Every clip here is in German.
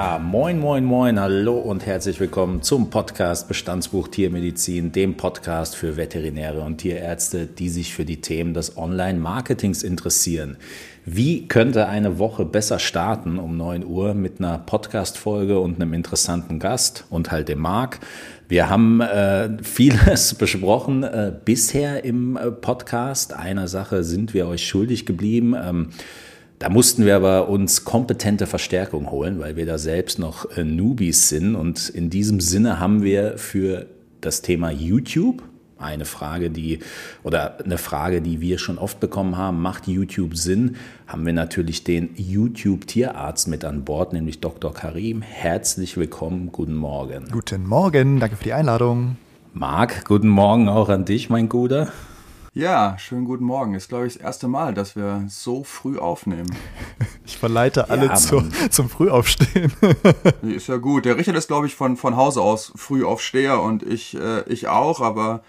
Ja, moin, moin, moin, hallo und herzlich willkommen zum Podcast Bestandsbuch Tiermedizin, dem Podcast für Veterinäre und Tierärzte, die sich für die Themen des Online-Marketings interessieren. Wie könnte eine Woche besser starten um 9 Uhr mit einer Podcast-Folge und einem interessanten Gast und halt dem Marc? Wir haben äh, vieles besprochen äh, bisher im äh, Podcast. Einer Sache sind wir euch schuldig geblieben. Ähm, da mussten wir aber uns kompetente Verstärkung holen, weil wir da selbst noch äh, Newbies sind. Und in diesem Sinne haben wir für das Thema YouTube eine Frage, die oder eine Frage, die wir schon oft bekommen haben, macht YouTube Sinn? Haben wir natürlich den YouTube Tierarzt mit an Bord, nämlich Dr. Karim. Herzlich willkommen, guten Morgen. Guten Morgen, danke für die Einladung. Marc, guten Morgen auch an dich, mein Guter. Ja, schönen guten Morgen. Ist, glaube ich, das erste Mal, dass wir so früh aufnehmen. Ich verleite alle ja, zu, zum Frühaufstehen. ist ja gut. Der Richard ist, glaube ich, von, von Hause aus Frühaufsteher und ich, äh, ich auch, aber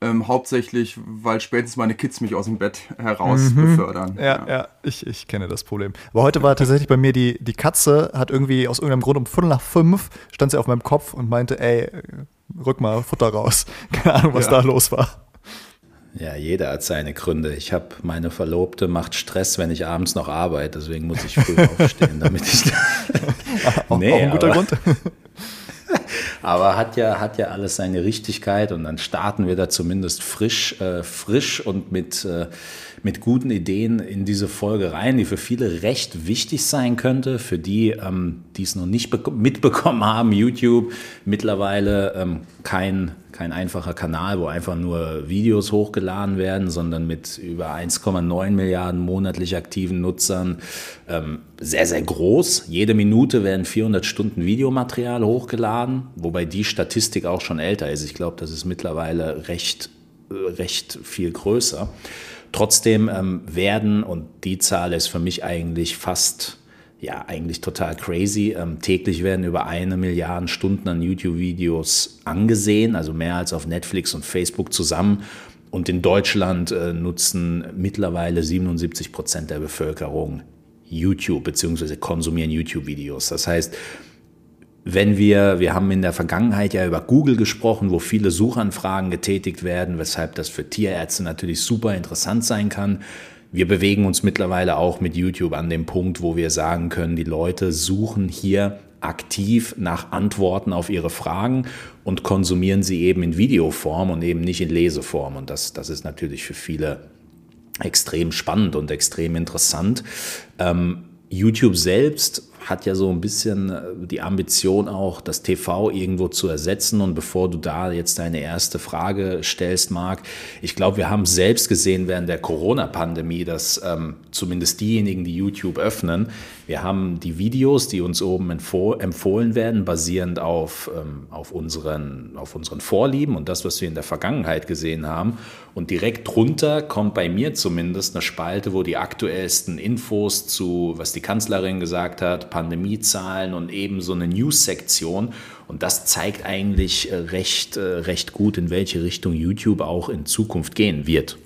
ähm, hauptsächlich, weil spätestens meine Kids mich aus dem Bett heraus mhm. befördern. Ja, ja, ja, ich, ich kenne das Problem. Aber heute war tatsächlich bei mir die, die Katze, hat irgendwie aus irgendeinem Grund um Viertel nach fünf, stand sie auf meinem Kopf und meinte, ey, rück mal Futter raus. Keine Ahnung, was ja. da los war. Ja, jeder hat seine Gründe. Ich habe meine Verlobte macht Stress, wenn ich abends noch arbeite, deswegen muss ich früh aufstehen, damit ich. auch, nee, auch ein guter aber, Grund. aber hat ja hat ja alles seine Richtigkeit und dann starten wir da zumindest frisch, äh, frisch und mit äh, mit guten Ideen in diese Folge rein, die für viele recht wichtig sein könnte, für die, ähm, die es noch nicht mitbekommen haben. YouTube mittlerweile ähm, kein kein einfacher Kanal, wo einfach nur Videos hochgeladen werden, sondern mit über 1,9 Milliarden monatlich aktiven Nutzern ähm, sehr, sehr groß. Jede Minute werden 400 Stunden Videomaterial hochgeladen, wobei die Statistik auch schon älter ist. Ich glaube, das ist mittlerweile recht, recht viel größer. Trotzdem ähm, werden, und die Zahl ist für mich eigentlich fast ja eigentlich total crazy. Ähm, täglich werden über eine Milliarde Stunden an YouTube-Videos angesehen, also mehr als auf Netflix und Facebook zusammen. Und in Deutschland äh, nutzen mittlerweile 77 Prozent der Bevölkerung YouTube bzw. konsumieren YouTube-Videos. Das heißt, wenn wir, wir haben in der Vergangenheit ja über Google gesprochen, wo viele Suchanfragen getätigt werden, weshalb das für Tierärzte natürlich super interessant sein kann. Wir bewegen uns mittlerweile auch mit YouTube an dem Punkt, wo wir sagen können, die Leute suchen hier aktiv nach Antworten auf ihre Fragen und konsumieren sie eben in Videoform und eben nicht in Leseform. Und das, das ist natürlich für viele extrem spannend und extrem interessant. Ähm, YouTube selbst hat ja so ein bisschen äh, die Ambition auch, das TV irgendwo zu ersetzen. Und bevor du da jetzt deine erste Frage stellst, Marc, ich glaube, wir haben selbst gesehen während der Corona-Pandemie, dass ähm, zumindest diejenigen, die YouTube öffnen, wir haben die Videos, die uns oben empfohlen werden, basierend auf, ähm, auf, unseren, auf unseren Vorlieben und das, was wir in der Vergangenheit gesehen haben. Und direkt drunter kommt bei mir zumindest eine Spalte, wo die aktuellsten Infos zu, was die Kanzlerin gesagt hat, Pandemiezahlen und eben so eine News-Sektion. Und das zeigt eigentlich äh, recht, äh, recht gut, in welche Richtung YouTube auch in Zukunft gehen wird.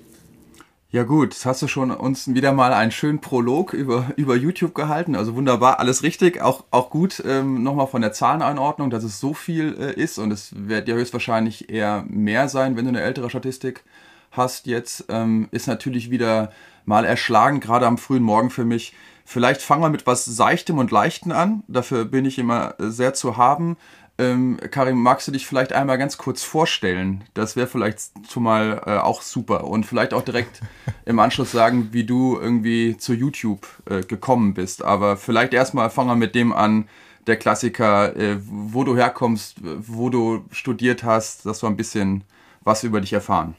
Ja gut, jetzt hast du schon uns wieder mal einen schönen Prolog über, über YouTube gehalten. Also wunderbar, alles richtig. Auch, auch gut ähm, nochmal von der Zahleneinordnung, dass es so viel äh, ist und es wird ja höchstwahrscheinlich eher mehr sein, wenn du eine ältere Statistik hast jetzt. Ähm, ist natürlich wieder mal erschlagen, gerade am frühen Morgen für mich. Vielleicht fangen wir mit was Seichtem und Leichtem an. Dafür bin ich immer sehr zu haben. Ähm, Karim, magst du dich vielleicht einmal ganz kurz vorstellen? Das wäre vielleicht schon mal äh, auch super. Und vielleicht auch direkt im Anschluss sagen, wie du irgendwie zu YouTube äh, gekommen bist. Aber vielleicht erstmal fangen wir mit dem an, der Klassiker, äh, wo du herkommst, wo du studiert hast, dass wir ein bisschen was über dich erfahren.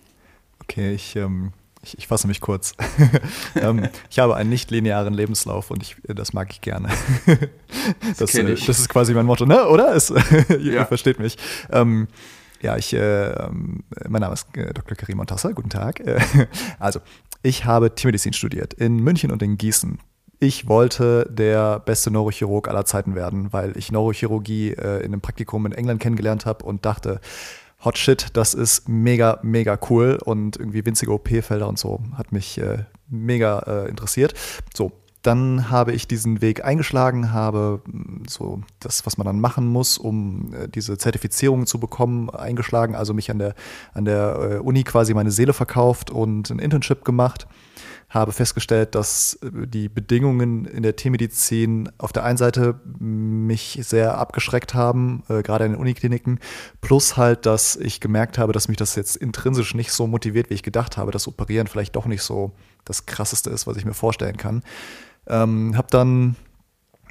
Okay, ich ähm, ich, ich fasse mich kurz. ähm, ich habe einen nicht-linearen Lebenslauf und ich, das mag ich gerne. das, äh, das, ist quasi mein Motto, ne? oder? Es, ihr, ja. ihr, versteht mich. Ähm, ja, ich, äh, ähm, mein Name ist äh, Dr. Karim Montassa, guten Tag. also, ich habe Tiermedizin studiert in München und in Gießen. Ich wollte der beste Neurochirurg aller Zeiten werden, weil ich Neurochirurgie äh, in einem Praktikum in England kennengelernt habe und dachte, Hot Shit, das ist mega, mega cool und irgendwie winzige OP-Felder und so hat mich äh, mega äh, interessiert. So, dann habe ich diesen Weg eingeschlagen, habe hm, so das, was man dann machen muss, um äh, diese Zertifizierung zu bekommen, eingeschlagen, also mich an der, an der äh, Uni quasi meine Seele verkauft und ein Internship gemacht. Habe festgestellt, dass äh, die Bedingungen in der Tiermedizin auf der einen Seite mich sehr abgeschreckt haben, äh, gerade in den Unikliniken, plus halt, dass ich gemerkt habe, dass mich das jetzt intrinsisch nicht so motiviert, wie ich gedacht habe, dass Operieren vielleicht doch nicht so das Krasseste ist, was ich mir vorstellen kann. Ähm, habe dann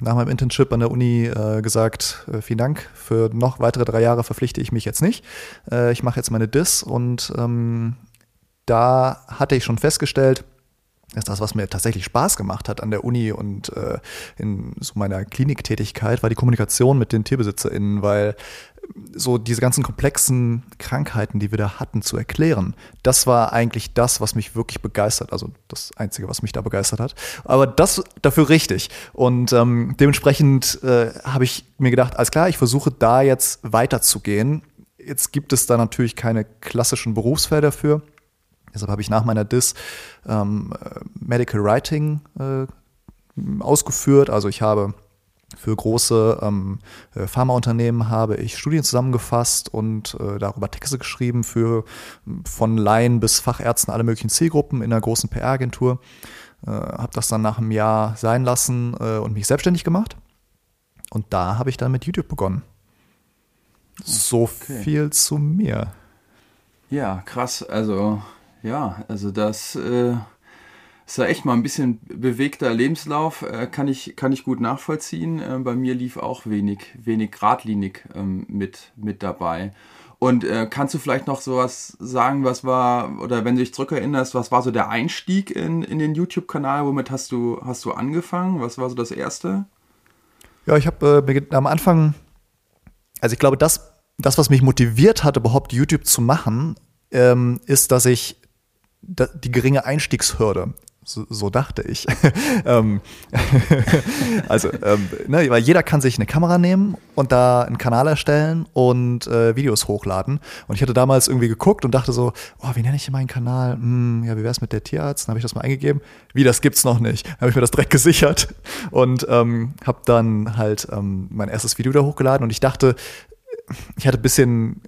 nach meinem Internship an der Uni äh, gesagt, äh, vielen Dank, für noch weitere drei Jahre verpflichte ich mich jetzt nicht. Äh, ich mache jetzt meine DIS und ähm, da hatte ich schon festgestellt, dass das, was mir tatsächlich Spaß gemacht hat an der Uni und äh, in so meiner Kliniktätigkeit, war die Kommunikation mit den TierbesitzerInnen, weil so diese ganzen komplexen Krankheiten, die wir da hatten, zu erklären. Das war eigentlich das, was mich wirklich begeistert. Also das Einzige, was mich da begeistert hat. Aber das dafür richtig. Und ähm, dementsprechend äh, habe ich mir gedacht, alles klar, ich versuche da jetzt weiterzugehen. Jetzt gibt es da natürlich keine klassischen Berufsfelder dafür. Deshalb habe ich nach meiner DIS ähm, Medical Writing äh, ausgeführt. Also ich habe für große ähm, äh, Pharmaunternehmen habe ich Studien zusammengefasst und äh, darüber Texte geschrieben für von Laien bis Fachärzten alle möglichen Zielgruppen in einer großen PR-Agentur. Äh, habe das dann nach einem Jahr sein lassen äh, und mich selbstständig gemacht. Und da habe ich dann mit YouTube begonnen. So okay. viel zu mir. Ja, krass. Also, ja, also das äh, ist ja echt mal ein bisschen bewegter Lebenslauf, äh, kann, ich, kann ich gut nachvollziehen. Äh, bei mir lief auch wenig, wenig geradlinig ähm, mit, mit dabei. Und äh, kannst du vielleicht noch sowas sagen, was war, oder wenn du dich zurückerinnerst, was war so der Einstieg in, in den YouTube-Kanal? Womit hast du, hast du angefangen? Was war so das Erste? Ja, ich habe äh, am Anfang, also ich glaube, das, das, was mich motiviert hat, überhaupt YouTube zu machen, ähm, ist, dass ich die geringe Einstiegshürde so, so dachte ich. ähm, also, ähm, ne, weil jeder kann sich eine Kamera nehmen und da einen Kanal erstellen und äh, Videos hochladen. Und ich hatte damals irgendwie geguckt und dachte so, oh, wie nenne ich hier meinen Kanal? Hm, ja, wie wäre es mit der Tierarzt? Dann habe ich das mal eingegeben. Wie, das gibt's noch nicht. Dann habe ich mir das direkt gesichert und ähm, habe dann halt ähm, mein erstes Video da hochgeladen und ich dachte, ich hatte ein bisschen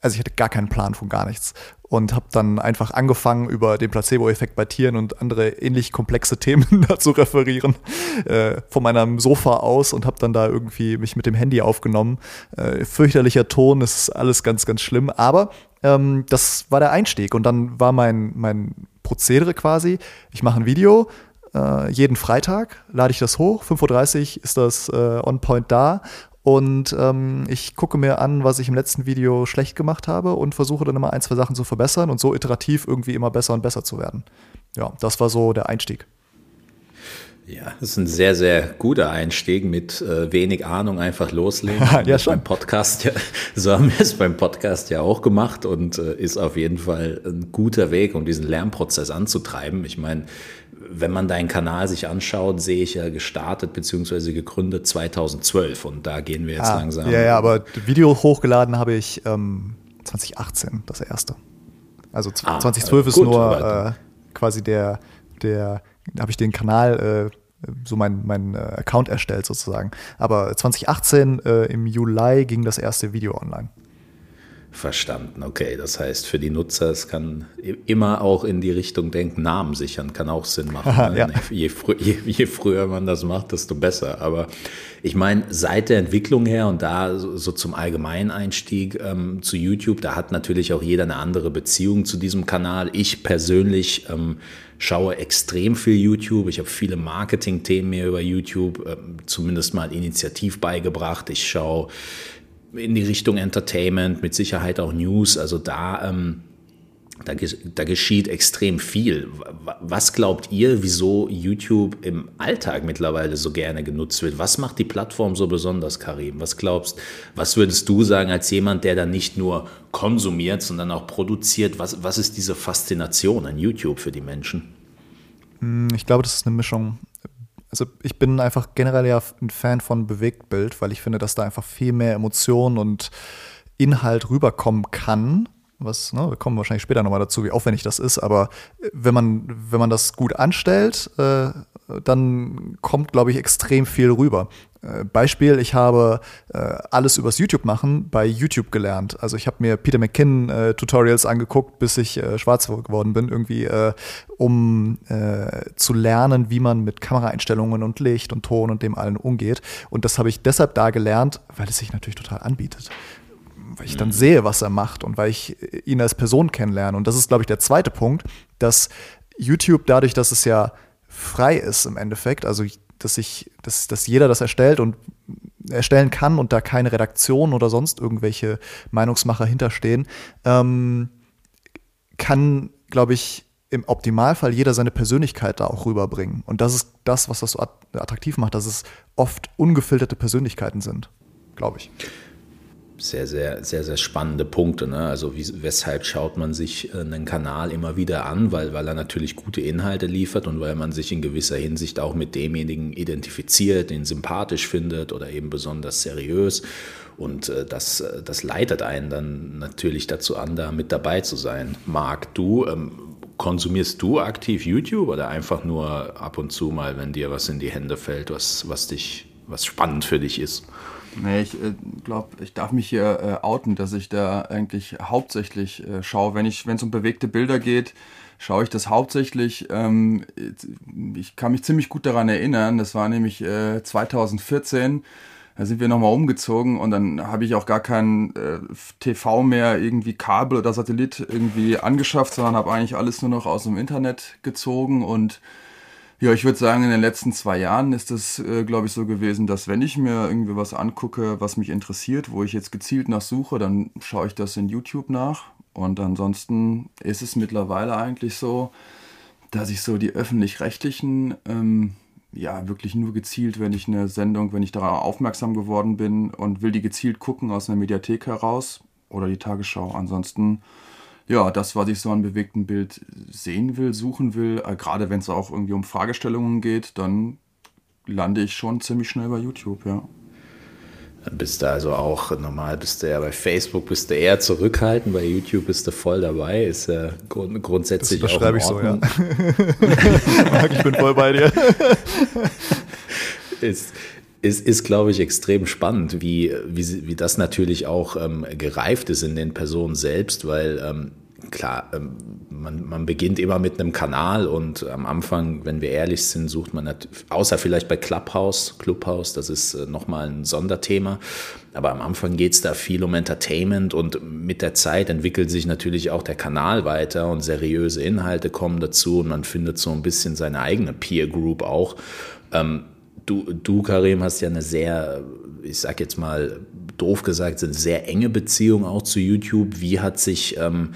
also ich hatte gar keinen Plan von gar nichts und habe dann einfach angefangen, über den Placebo-Effekt bei Tieren und andere ähnlich komplexe Themen dazu referieren, äh, von meinem Sofa aus und habe dann da irgendwie mich mit dem Handy aufgenommen. Äh, fürchterlicher Ton, ist alles ganz, ganz schlimm, aber ähm, das war der Einstieg und dann war mein, mein Prozedere quasi, ich mache ein Video, äh, jeden Freitag lade ich das hoch, 5.30 Uhr ist das äh, on point da und ähm, ich gucke mir an, was ich im letzten Video schlecht gemacht habe und versuche dann immer ein, zwei Sachen zu verbessern und so iterativ irgendwie immer besser und besser zu werden. Ja, das war so der Einstieg. Ja, das ist ein sehr, sehr guter Einstieg mit äh, wenig Ahnung einfach loslegen. ja, schon. Beim Podcast, ja, so haben wir es beim Podcast ja auch gemacht und äh, ist auf jeden Fall ein guter Weg, um diesen Lernprozess anzutreiben. Ich meine, wenn man deinen Kanal sich anschaut, sehe ich ja gestartet bzw. gegründet 2012 und da gehen wir jetzt ah, langsam. Ja, ja, aber Video hochgeladen habe ich ähm, 2018, das erste. Also ah, 2012 ist gut, nur äh, quasi der, der, habe ich den Kanal, äh, so mein, mein äh, Account erstellt sozusagen. Aber 2018 äh, im Juli ging das erste Video online. Verstanden, okay. Das heißt, für die Nutzer, es kann immer auch in die Richtung denken, Namen sichern kann auch Sinn machen. Aha, ne? ja. je, frü je, je, früher man das macht, desto besser. Aber ich meine, seit der Entwicklung her und da so, so zum Allgemeineinstieg ähm, zu YouTube, da hat natürlich auch jeder eine andere Beziehung zu diesem Kanal. Ich persönlich ähm, schaue extrem viel YouTube. Ich habe viele Marketing-Themen mir über YouTube ähm, zumindest mal initiativ beigebracht. Ich schaue in die Richtung Entertainment, mit Sicherheit auch News. Also da, ähm, da, da geschieht extrem viel. Was glaubt ihr, wieso YouTube im Alltag mittlerweile so gerne genutzt wird? Was macht die Plattform so besonders, Karim? Was glaubst, was würdest du sagen als jemand, der da nicht nur konsumiert, sondern auch produziert? Was, was ist diese Faszination an YouTube für die Menschen? Hm, ich glaube, das ist eine Mischung also ich bin einfach generell ja ein Fan von Bewegtbild, weil ich finde, dass da einfach viel mehr Emotion und Inhalt rüberkommen kann. Was, ne, wir kommen wahrscheinlich später nochmal dazu, wie aufwendig das ist, aber wenn man, wenn man das gut anstellt, äh, dann kommt, glaube ich, extrem viel rüber. Äh, Beispiel, ich habe äh, alles übers YouTube machen bei YouTube gelernt. Also ich habe mir Peter McKinnon äh, Tutorials angeguckt, bis ich äh, schwarz geworden bin, irgendwie, äh, um äh, zu lernen, wie man mit Kameraeinstellungen und Licht und Ton und dem allen umgeht. Und das habe ich deshalb da gelernt, weil es sich natürlich total anbietet. Weil ich dann mhm. sehe, was er macht und weil ich ihn als Person kennenlerne. Und das ist, glaube ich, der zweite Punkt, dass YouTube dadurch, dass es ja frei ist im Endeffekt, also dass ich, dass, dass jeder das erstellt und erstellen kann und da keine Redaktion oder sonst irgendwelche Meinungsmacher hinterstehen, ähm, kann, glaube ich, im Optimalfall jeder seine Persönlichkeit da auch rüberbringen. Und das ist das, was das so attraktiv macht, dass es oft ungefilterte Persönlichkeiten sind, glaube ich sehr, sehr, sehr, sehr spannende Punkte. Ne? Also wie, weshalb schaut man sich äh, einen Kanal immer wieder an? Weil, weil er natürlich gute Inhalte liefert und weil man sich in gewisser Hinsicht auch mit demjenigen identifiziert, den sympathisch findet oder eben besonders seriös. Und äh, das, äh, das leitet einen dann natürlich dazu an, da mit dabei zu sein. Marc, du, ähm, konsumierst du aktiv YouTube oder einfach nur ab und zu mal, wenn dir was in die Hände fällt, was, was dich, was spannend für dich ist? Nee, ich äh, glaube, ich darf mich hier äh, outen, dass ich da eigentlich hauptsächlich äh, schaue. Wenn es um bewegte Bilder geht, schaue ich das hauptsächlich. Ähm, ich kann mich ziemlich gut daran erinnern, das war nämlich äh, 2014. Da sind wir nochmal umgezogen und dann habe ich auch gar kein äh, TV mehr, irgendwie Kabel oder Satellit irgendwie angeschafft, sondern habe eigentlich alles nur noch aus dem Internet gezogen und ja, ich würde sagen, in den letzten zwei Jahren ist es, äh, glaube ich, so gewesen, dass wenn ich mir irgendwie was angucke, was mich interessiert, wo ich jetzt gezielt nach suche, dann schaue ich das in YouTube nach. Und ansonsten ist es mittlerweile eigentlich so, dass ich so die öffentlich-rechtlichen, ähm, ja, wirklich nur gezielt, wenn ich eine Sendung, wenn ich darauf aufmerksam geworden bin und will die gezielt gucken aus einer Mediathek heraus oder die Tagesschau. Ansonsten ja, das, was ich so an bewegtem Bild sehen will, suchen will, äh, gerade wenn es auch irgendwie um Fragestellungen geht, dann lande ich schon ziemlich schnell bei YouTube, ja. Dann bist du also auch normal, bist du ja bei Facebook bist du eher zurückhaltend, bei YouTube bist du voll dabei, ist ja grund grundsätzlich das auch in Ordnung. ich so, ja. ich bin voll bei dir. ist, ist, ist glaube ich, extrem spannend, wie, wie, wie das natürlich auch ähm, gereift ist in den Personen selbst, weil ähm, klar, ähm, man, man beginnt immer mit einem Kanal und am Anfang, wenn wir ehrlich sind, sucht man, außer vielleicht bei Clubhouse, Clubhouse, das ist äh, nochmal ein Sonderthema, aber am Anfang geht es da viel um Entertainment und mit der Zeit entwickelt sich natürlich auch der Kanal weiter und seriöse Inhalte kommen dazu und man findet so ein bisschen seine eigene Peer Group auch. Ähm, du, du, Karim, hast ja eine sehr, ich sag jetzt mal doof gesagt, eine sehr enge Beziehung auch zu YouTube. Wie hat sich ähm,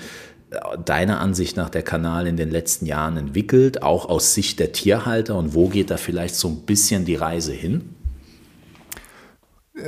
deiner Ansicht nach der Kanal in den letzten Jahren entwickelt, auch aus Sicht der Tierhalter und wo geht da vielleicht so ein bisschen die Reise hin?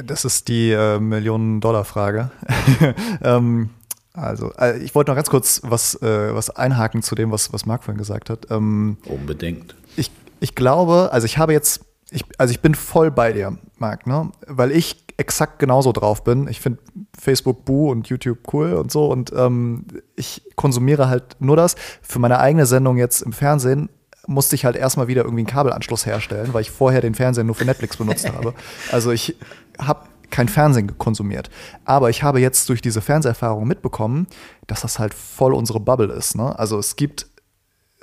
Das ist die äh, Millionen-Dollar-Frage. ähm, also, äh, ich wollte noch ganz kurz was, äh, was einhaken zu dem, was, was Marc vorhin gesagt hat. Ähm, Unbedingt. Ich, ich glaube, also ich habe jetzt, ich, also ich bin voll bei dir, Marc, ne? weil ich exakt genauso drauf bin. Ich finde Facebook Boo und YouTube cool und so und ähm, ich konsumiere halt nur das. Für meine eigene Sendung jetzt im Fernsehen musste ich halt erstmal wieder irgendwie einen Kabelanschluss herstellen, weil ich vorher den Fernseher nur für Netflix benutzt habe. Also ich habe kein Fernsehen konsumiert. Aber ich habe jetzt durch diese Fernseherfahrung mitbekommen, dass das halt voll unsere Bubble ist. Ne? Also es gibt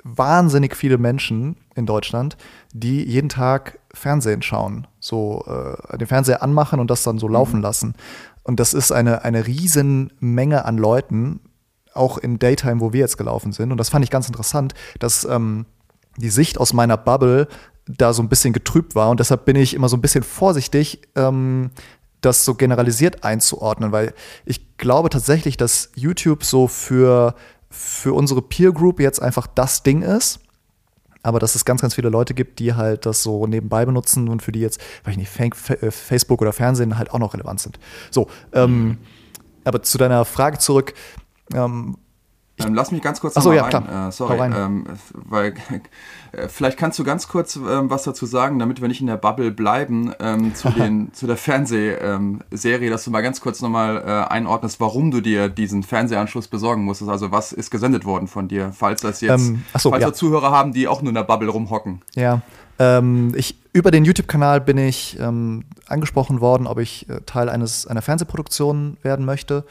wahnsinnig viele Menschen in Deutschland, die jeden Tag Fernsehen schauen, so äh, den Fernseher anmachen und das dann so mhm. laufen lassen. Und das ist eine, eine riesen Menge an Leuten, auch in Daytime, wo wir jetzt gelaufen sind. Und das fand ich ganz interessant, dass ähm, die Sicht aus meiner Bubble da so ein bisschen getrübt war. Und deshalb bin ich immer so ein bisschen vorsichtig, ähm, das so generalisiert einzuordnen, weil ich glaube tatsächlich, dass YouTube so für für unsere Peer Group jetzt einfach das Ding ist. Aber dass es ganz, ganz viele Leute gibt, die halt das so nebenbei benutzen und für die jetzt, weiß ich nicht, äh, Facebook oder Fernsehen halt auch noch relevant sind. So, ähm, aber zu deiner Frage zurück. Ähm, Ähm, lass mich ganz kurz Achso, ja, rein. klar. Äh, sorry, ähm, weil äh, vielleicht kannst du ganz kurz ähm, was dazu sagen, damit wir nicht in der Bubble bleiben, ähm, zu, den, zu der Fernsehserie, dass du mal ganz kurz nochmal äh, einordnest, warum du dir diesen Fernsehanschluss besorgen musstest. Also was ist gesendet worden von dir, falls das jetzt, Ähm, ach so, falls ja. wir Zuhörer haben, die auch nur in der Bubble rumhocken. Ja, ähm, ich, über den YouTube-Kanal bin ich ähm, angesprochen worden, ob ich äh, Teil eines, einer Fernsehproduktion werden möchte.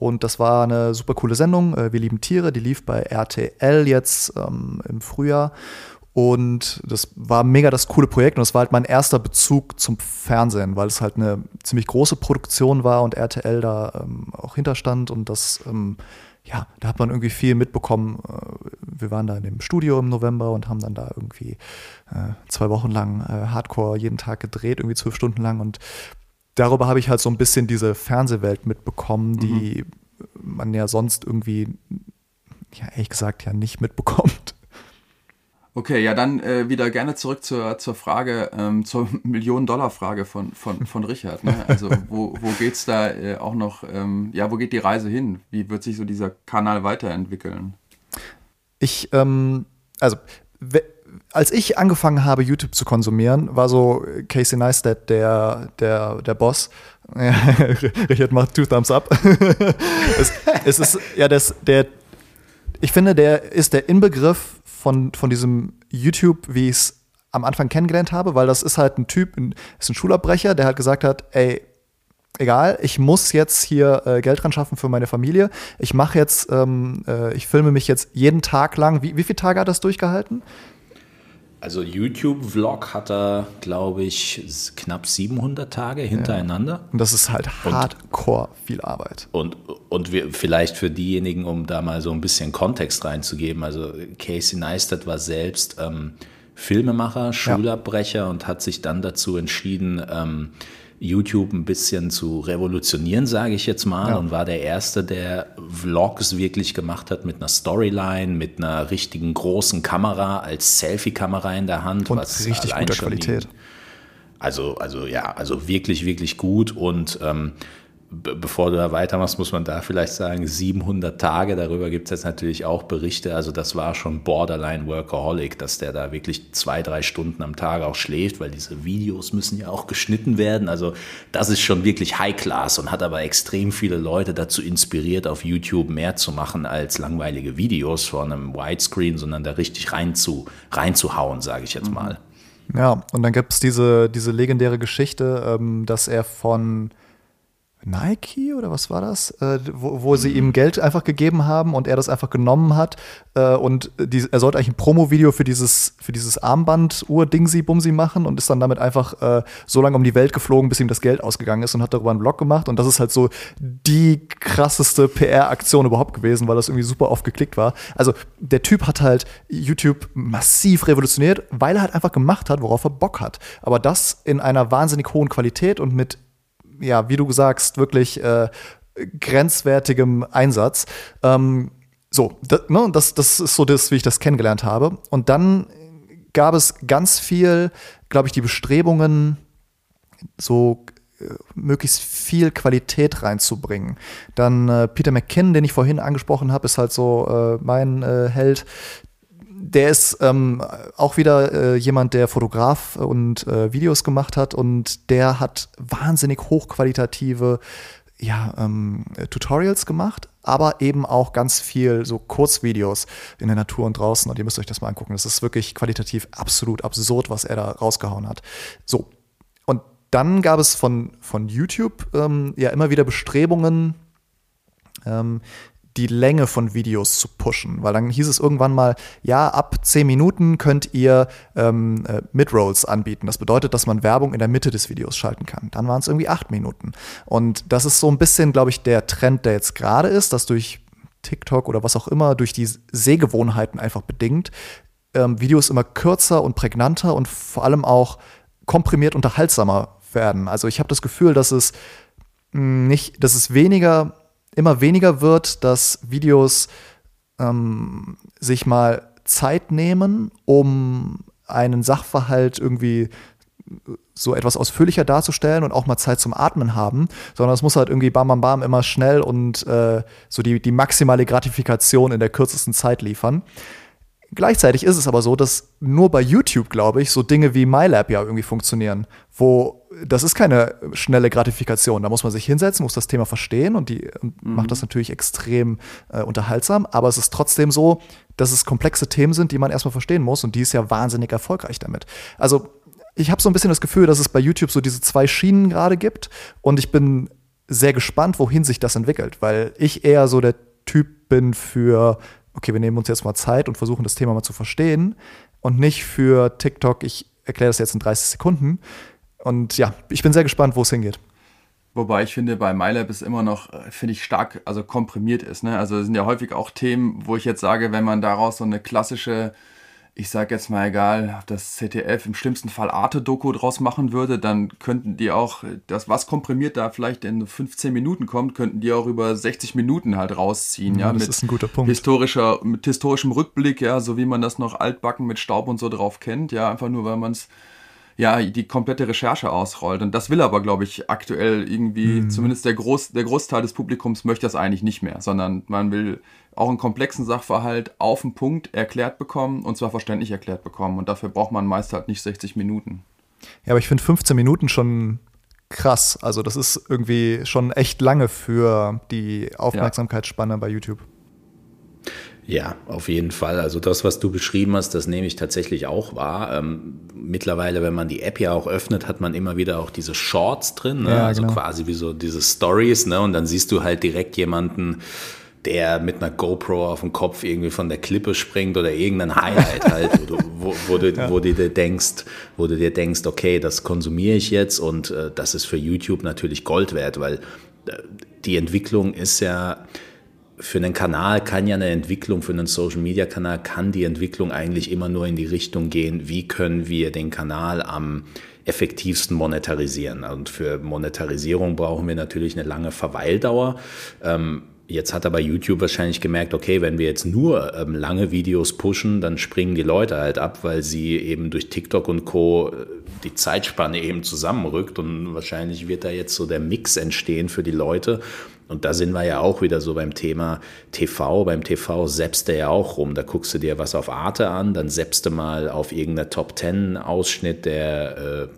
Und das war eine super coole Sendung. Äh, Wir lieben Tiere, die lief bei RTL jetzt ähm, im Frühjahr. Und das war mega das coole Projekt und das war halt mein erster Bezug zum Fernsehen, weil es halt eine ziemlich große Produktion war und RTL da ähm, auch hinterstand und das, ähm, ja, da hat man irgendwie viel mitbekommen. Äh, Wir waren da in dem Studio im November und haben dann da irgendwie äh, zwei Wochen lang äh, Hardcore jeden Tag gedreht, irgendwie zwölf Stunden lang und darüber habe ich halt so ein bisschen diese Fernsehwelt mitbekommen, die man ja sonst irgendwie, ja, ehrlich gesagt, ja nicht mitbekommt. Okay, ja, dann äh, wieder gerne zurück zur, zur Frage, ähm, zur Millionen-Dollar-Frage von, von, von Richard. Ne? Also wo, wo geht's da äh, auch noch, ähm, ja, wo geht die Reise hin? Wie wird sich so dieser Kanal weiterentwickeln? Ich, ähm, also, als ich angefangen habe, YouTube zu konsumieren, war so Casey Neistat der, der, der Boss. Richard macht two thumbs up. es, es ist, ja, das, der, ich finde, der ist der Inbegriff von, von diesem YouTube, wie ich es am Anfang kennengelernt habe, weil das ist halt ein Typ, ein, ist ein Schulabbrecher, der halt gesagt hat, ey, egal, ich muss jetzt hier äh, Geld ran schaffen für meine Familie. Ich mache jetzt, ähm, äh, ich filme mich jetzt jeden Tag lang. Wie, wie viele Tage hat das durchgehalten? Also YouTube-Vlog hat er, glaube ich, knapp 700 Tage hintereinander. Und das ist halt hardcore viel Arbeit. Und, und wir, vielleicht für diejenigen, um da mal so ein bisschen Kontext reinzugeben, also Casey Neistat war selbst ähm, Filmemacher, Schulabbrecher und hat sich dann dazu entschieden, ähm, YouTube ein bisschen zu revolutionieren, sage ich jetzt mal, Ja. und war der Erste, der Vlogs wirklich gemacht hat mit einer Storyline, mit einer richtigen großen Kamera als Selfie-Kamera in der Hand. Und was richtig guter Qualität. also, also ja, also wirklich, wirklich gut. Und ähm, bevor du da weitermachst, muss man da vielleicht sagen, 700 Tage, darüber gibt es jetzt natürlich auch Berichte. Also das war schon borderline Workaholic, dass der da wirklich zwei, drei Stunden am Tag auch schläft, weil diese Videos müssen ja auch geschnitten werden. Also das ist schon wirklich High Class und hat aber extrem viele Leute dazu inspiriert, auf YouTube mehr zu machen als langweilige Videos vor einem Widescreen, sondern da richtig rein zu, reinzuhauen, sage ich jetzt mal. Ja, und dann gibt es diese, diese legendäre Geschichte, ähm, dass er von Nike oder was war das, äh, wo, wo sie ihm Geld einfach gegeben haben und er das einfach genommen hat äh, und die, er sollte eigentlich ein Promo-Video für dieses, für dieses Armband-Uhr-Dingsi-Bumsi machen und ist dann damit einfach äh, so lange um die Welt geflogen, bis ihm das Geld ausgegangen ist und hat darüber einen Blog gemacht und das ist halt so die krasseste PR-Aktion überhaupt gewesen, weil das irgendwie super oft geklickt war. Also der Typ hat halt YouTube massiv revolutioniert, weil er halt einfach gemacht hat, worauf er Bock hat. Aber das in einer wahnsinnig hohen Qualität und mit ja, wie du sagst, wirklich äh, grenzwertigem Einsatz. Ähm, so, das, ne, das, das ist so das, wie ich das kennengelernt habe. Und dann gab es ganz viel, glaube ich, die Bestrebungen, so äh, möglichst viel Qualität reinzubringen. Dann äh, Peter McKinnon, den ich vorhin angesprochen habe, ist halt so äh, mein äh, Held. Der ist ähm, auch wieder äh, jemand, der Fotograf und äh, Videos gemacht hat und der hat wahnsinnig hochqualitative ja, ähm, Tutorials gemacht, aber eben auch ganz viel so Kurzvideos in der Natur und draußen. Und ihr müsst euch das mal angucken. Das ist wirklich qualitativ absolut absurd, was er da rausgehauen hat. So. Und dann gab es von, von YouTube ähm, ja immer wieder Bestrebungen, ähm, die Länge von Videos zu pushen. Weil dann hieß es irgendwann mal, ja, ab 10 Minuten könnt ihr ähm, äh, Mid-Rolls anbieten. Das bedeutet, dass man Werbung in der Mitte des Videos schalten kann. Dann waren es irgendwie 8 Minuten. Und das ist so ein bisschen, glaube ich, der Trend, der jetzt gerade ist, dass durch TikTok oder was auch immer, durch die Sehgewohnheiten einfach bedingt, ähm, Videos immer kürzer und prägnanter und vor allem auch komprimiert unterhaltsamer werden. Also ich habe das Gefühl, dass es mh, nicht, dass es weniger, immer weniger wird, dass Videos ähm, sich mal Zeit nehmen, um einen Sachverhalt irgendwie so etwas ausführlicher darzustellen und auch mal Zeit zum Atmen haben, sondern es muss halt irgendwie bam, bam, bam immer schnell und äh, so die, die maximale Gratifikation in der kürzesten Zeit liefern. Gleichzeitig ist es aber so, dass nur bei YouTube, glaube ich, so Dinge wie MyLab ja irgendwie funktionieren, wo das ist keine schnelle Gratifikation. Da muss man sich hinsetzen, muss das Thema verstehen und die und mhm. macht das natürlich extrem äh, unterhaltsam. Aber es ist trotzdem so, dass es komplexe Themen sind, die man erstmal verstehen muss und die ist ja wahnsinnig erfolgreich damit. Also ich habe so ein bisschen das Gefühl, dass es bei YouTube so diese zwei Schienen gerade gibt und ich bin sehr gespannt, wohin sich das entwickelt, weil ich eher so der Typ bin für okay, wir nehmen uns jetzt mal Zeit und versuchen das Thema mal zu verstehen und nicht für TikTok, ich erkläre das jetzt in 30 Sekunden. Und ja, ich bin sehr gespannt, wo es hingeht. Wobei ich finde, bei MyLab ist immer noch, äh, finde ich, stark, also komprimiert ist. Ne? Also es sind ja häufig auch Themen, wo ich jetzt sage, wenn man daraus so eine klassische ich sage jetzt mal egal, das ZDF im schlimmsten Fall Arte-Doku draus machen würde, dann könnten die auch, das was komprimiert da vielleicht in 15 Minuten kommt, könnten die auch über 60 Minuten halt rausziehen. Ja, ja das mit ist ein guter Punkt. Historischer, mit historischem Rückblick, ja, so wie man das noch altbacken mit Staub und so drauf kennt, ja, einfach nur, weil man es ja, die komplette Recherche ausrollt. Und das will aber, glaube ich, aktuell irgendwie, mhm. zumindest der, Groß, der Großteil des Publikums möchte das eigentlich nicht mehr, sondern man will auch einen komplexen Sachverhalt auf den Punkt erklärt bekommen und zwar verständlich erklärt bekommen. Und dafür braucht man meist halt nicht 60 Minuten. Ja, aber ich finde 15 Minuten schon krass. Also das ist irgendwie schon echt lange für die Aufmerksamkeitsspanne ja. bei YouTube. Ja, auf jeden Fall. Also das, was du beschrieben hast, das nehme ich tatsächlich auch wahr. Ähm, mittlerweile, wenn man die App ja auch öffnet, hat man immer wieder auch diese Shorts drin, ne? ja, also genau. quasi wie so diese Stories, ne? Und dann siehst du halt direkt jemanden, der mit einer GoPro auf dem Kopf irgendwie von der Klippe springt oder irgendein Highlight halt, wo du, wo, wo du, ja. wo du dir denkst, wo du dir denkst, okay, das konsumiere ich jetzt und äh, das ist für YouTube natürlich Gold wert, weil äh, die Entwicklung ist ja für einen Kanal kann ja eine Entwicklung, für einen Social Media Kanal kann die Entwicklung eigentlich immer nur in die Richtung gehen, wie können wir den Kanal am effektivsten monetarisieren. Und für Monetarisierung brauchen wir natürlich eine lange Verweildauer. Ähm, Jetzt hat aber YouTube wahrscheinlich gemerkt, okay, wenn wir jetzt nur ähm, lange Videos pushen, dann springen die Leute halt ab, weil sie eben durch TikTok und Co. Äh, die Zeitspanne eben zusammenrückt und wahrscheinlich wird da jetzt so der Mix entstehen für die Leute. Und da sind wir ja auch wieder so beim Thema TV. Beim TV selbst der ja auch rum. Da guckst du dir was auf Arte an, dann selbst du mal auf irgendeiner Top Ten Ausschnitt der äh,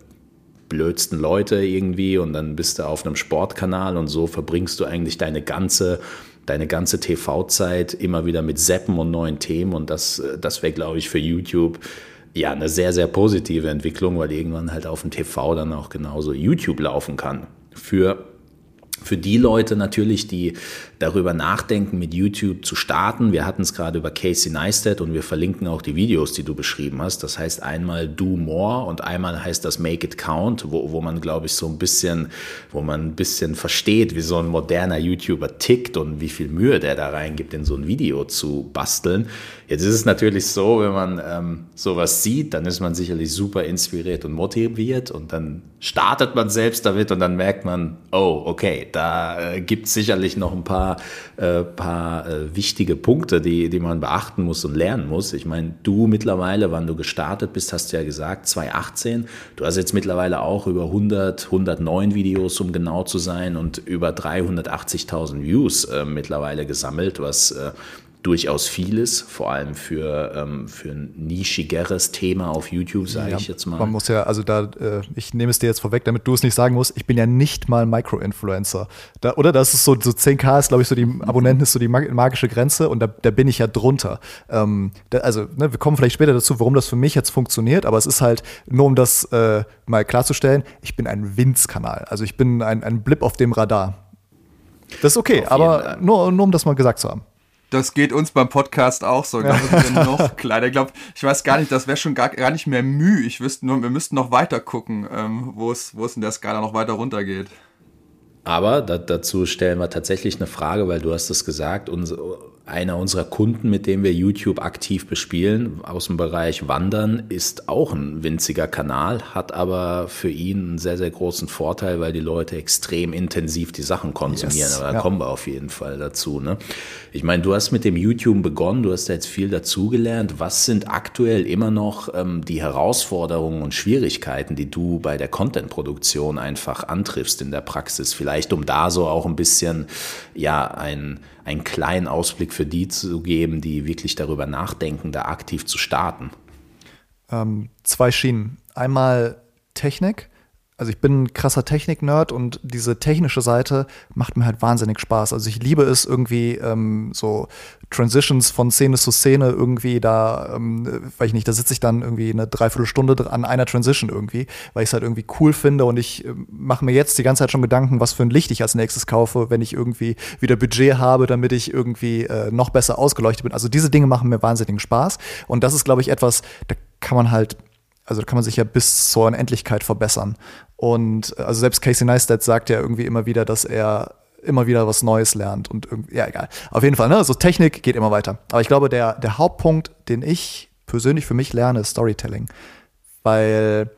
blödsten Leute irgendwie und dann bist du auf einem Sportkanal und so verbringst du eigentlich deine ganze deine ganze TV-Zeit immer wieder mit Seppen und neuen Themen und das, das wäre, glaube ich, für YouTube ja eine sehr, sehr positive Entwicklung, weil irgendwann halt auf dem TV dann auch genauso YouTube laufen kann. Für für die Leute natürlich, die darüber nachdenken, mit YouTube zu starten. Wir hatten es gerade über Casey Neistat und wir verlinken auch die Videos, die du beschrieben hast. Das heißt einmal Do More und einmal heißt das Make It Count, wo, wo man, glaube ich, so ein bisschen, wo man ein bisschen versteht, wie so ein moderner YouTuber tickt und wie viel Mühe der da reingibt, in so ein Video zu basteln. Jetzt ist es natürlich so, wenn man ähm, sowas sieht, dann ist man sicherlich super inspiriert und motiviert und dann startet man selbst damit und dann merkt man, oh, okay, da äh, gibt es sicherlich noch ein paar, äh, paar äh, wichtige Punkte, die, die man beachten muss und lernen muss. Ich meine, du mittlerweile, wann du gestartet bist, hast du ja gesagt, 2018. Du hast jetzt mittlerweile auch über 100, 109 Videos, um genau zu sein, und über 380.000 Views äh, mittlerweile gesammelt, was äh, durchaus vieles, vor allem für, ähm, für ein nischigeres Thema auf YouTube, sage ja, ich jetzt mal. Man muss ja, also da, äh, ich nehme es dir jetzt vorweg, damit du es nicht sagen musst, ich bin ja nicht mal Micro-Influencer. Da, oder das ist so, so 10k ist, glaube ich, so die Abonnenten ist so die magische Grenze und da, da bin ich ja drunter. Ähm, da, also, ne, wir kommen vielleicht später dazu, warum das für mich jetzt funktioniert, aber es ist halt, nur um das äh, mal klarzustellen, ich bin ein Winz-Kanal. Also ich bin ein, ein Blip auf dem Radar. Das ist okay, aber nur, nur um das mal gesagt zu haben. Das geht uns beim Podcast auch so. Wir noch kleiner. Ich glaube, ich weiß gar nicht, das wäre schon gar, gar nicht mehr Mühe. Ich wüsste nur, wir müssten noch weiter gucken, ähm, wo es in der Skala noch weiter runtergeht. Aber da, dazu stellen wir tatsächlich eine Frage, weil du hast es gesagt, unsere, einer unserer Kunden, mit dem wir YouTube aktiv bespielen, aus dem Bereich Wandern, ist auch ein winziger Kanal, hat aber für ihn einen sehr, sehr großen Vorteil, weil die Leute extrem intensiv die Sachen konsumieren. Yes, aber da ja. kommen wir auf jeden Fall dazu. Ne? Ich meine, du hast mit dem YouTube begonnen, du hast jetzt viel dazugelernt. Was sind aktuell immer noch ähm, die Herausforderungen und Schwierigkeiten, die du bei der Content-Produktion einfach antriffst in der Praxis? Vielleicht um da so auch ein bisschen, ja, ein einen kleinen Ausblick für die zu geben, die wirklich darüber nachdenken, da aktiv zu starten? Ähm, zwei Schienen. Einmal Technik also ich bin ein krasser Technik-Nerd und diese technische Seite macht mir halt wahnsinnig Spaß. Also ich liebe es irgendwie ähm, so Transitions von Szene zu Szene irgendwie da, ähm, weiß ich nicht, da sitze ich dann irgendwie eine Dreiviertelstunde an einer Transition irgendwie, weil ich es halt irgendwie cool finde und ich äh, mache mir jetzt die ganze Zeit schon Gedanken, was für ein Licht ich als nächstes kaufe, wenn ich irgendwie wieder Budget habe, damit ich irgendwie äh, noch besser ausgeleuchtet bin. Also diese Dinge machen mir wahnsinnigen Spaß und das ist, glaube ich, etwas, da kann man halt also da kann man sich ja bis zur Unendlichkeit verbessern. Und also selbst Casey Neistat sagt ja irgendwie immer wieder, dass er immer wieder was Neues lernt und irgendwie, ja, egal. Auf jeden Fall, ne? Also Technik geht immer weiter. Aber ich glaube, der, der Hauptpunkt, den ich persönlich für mich lerne, ist Storytelling. Weil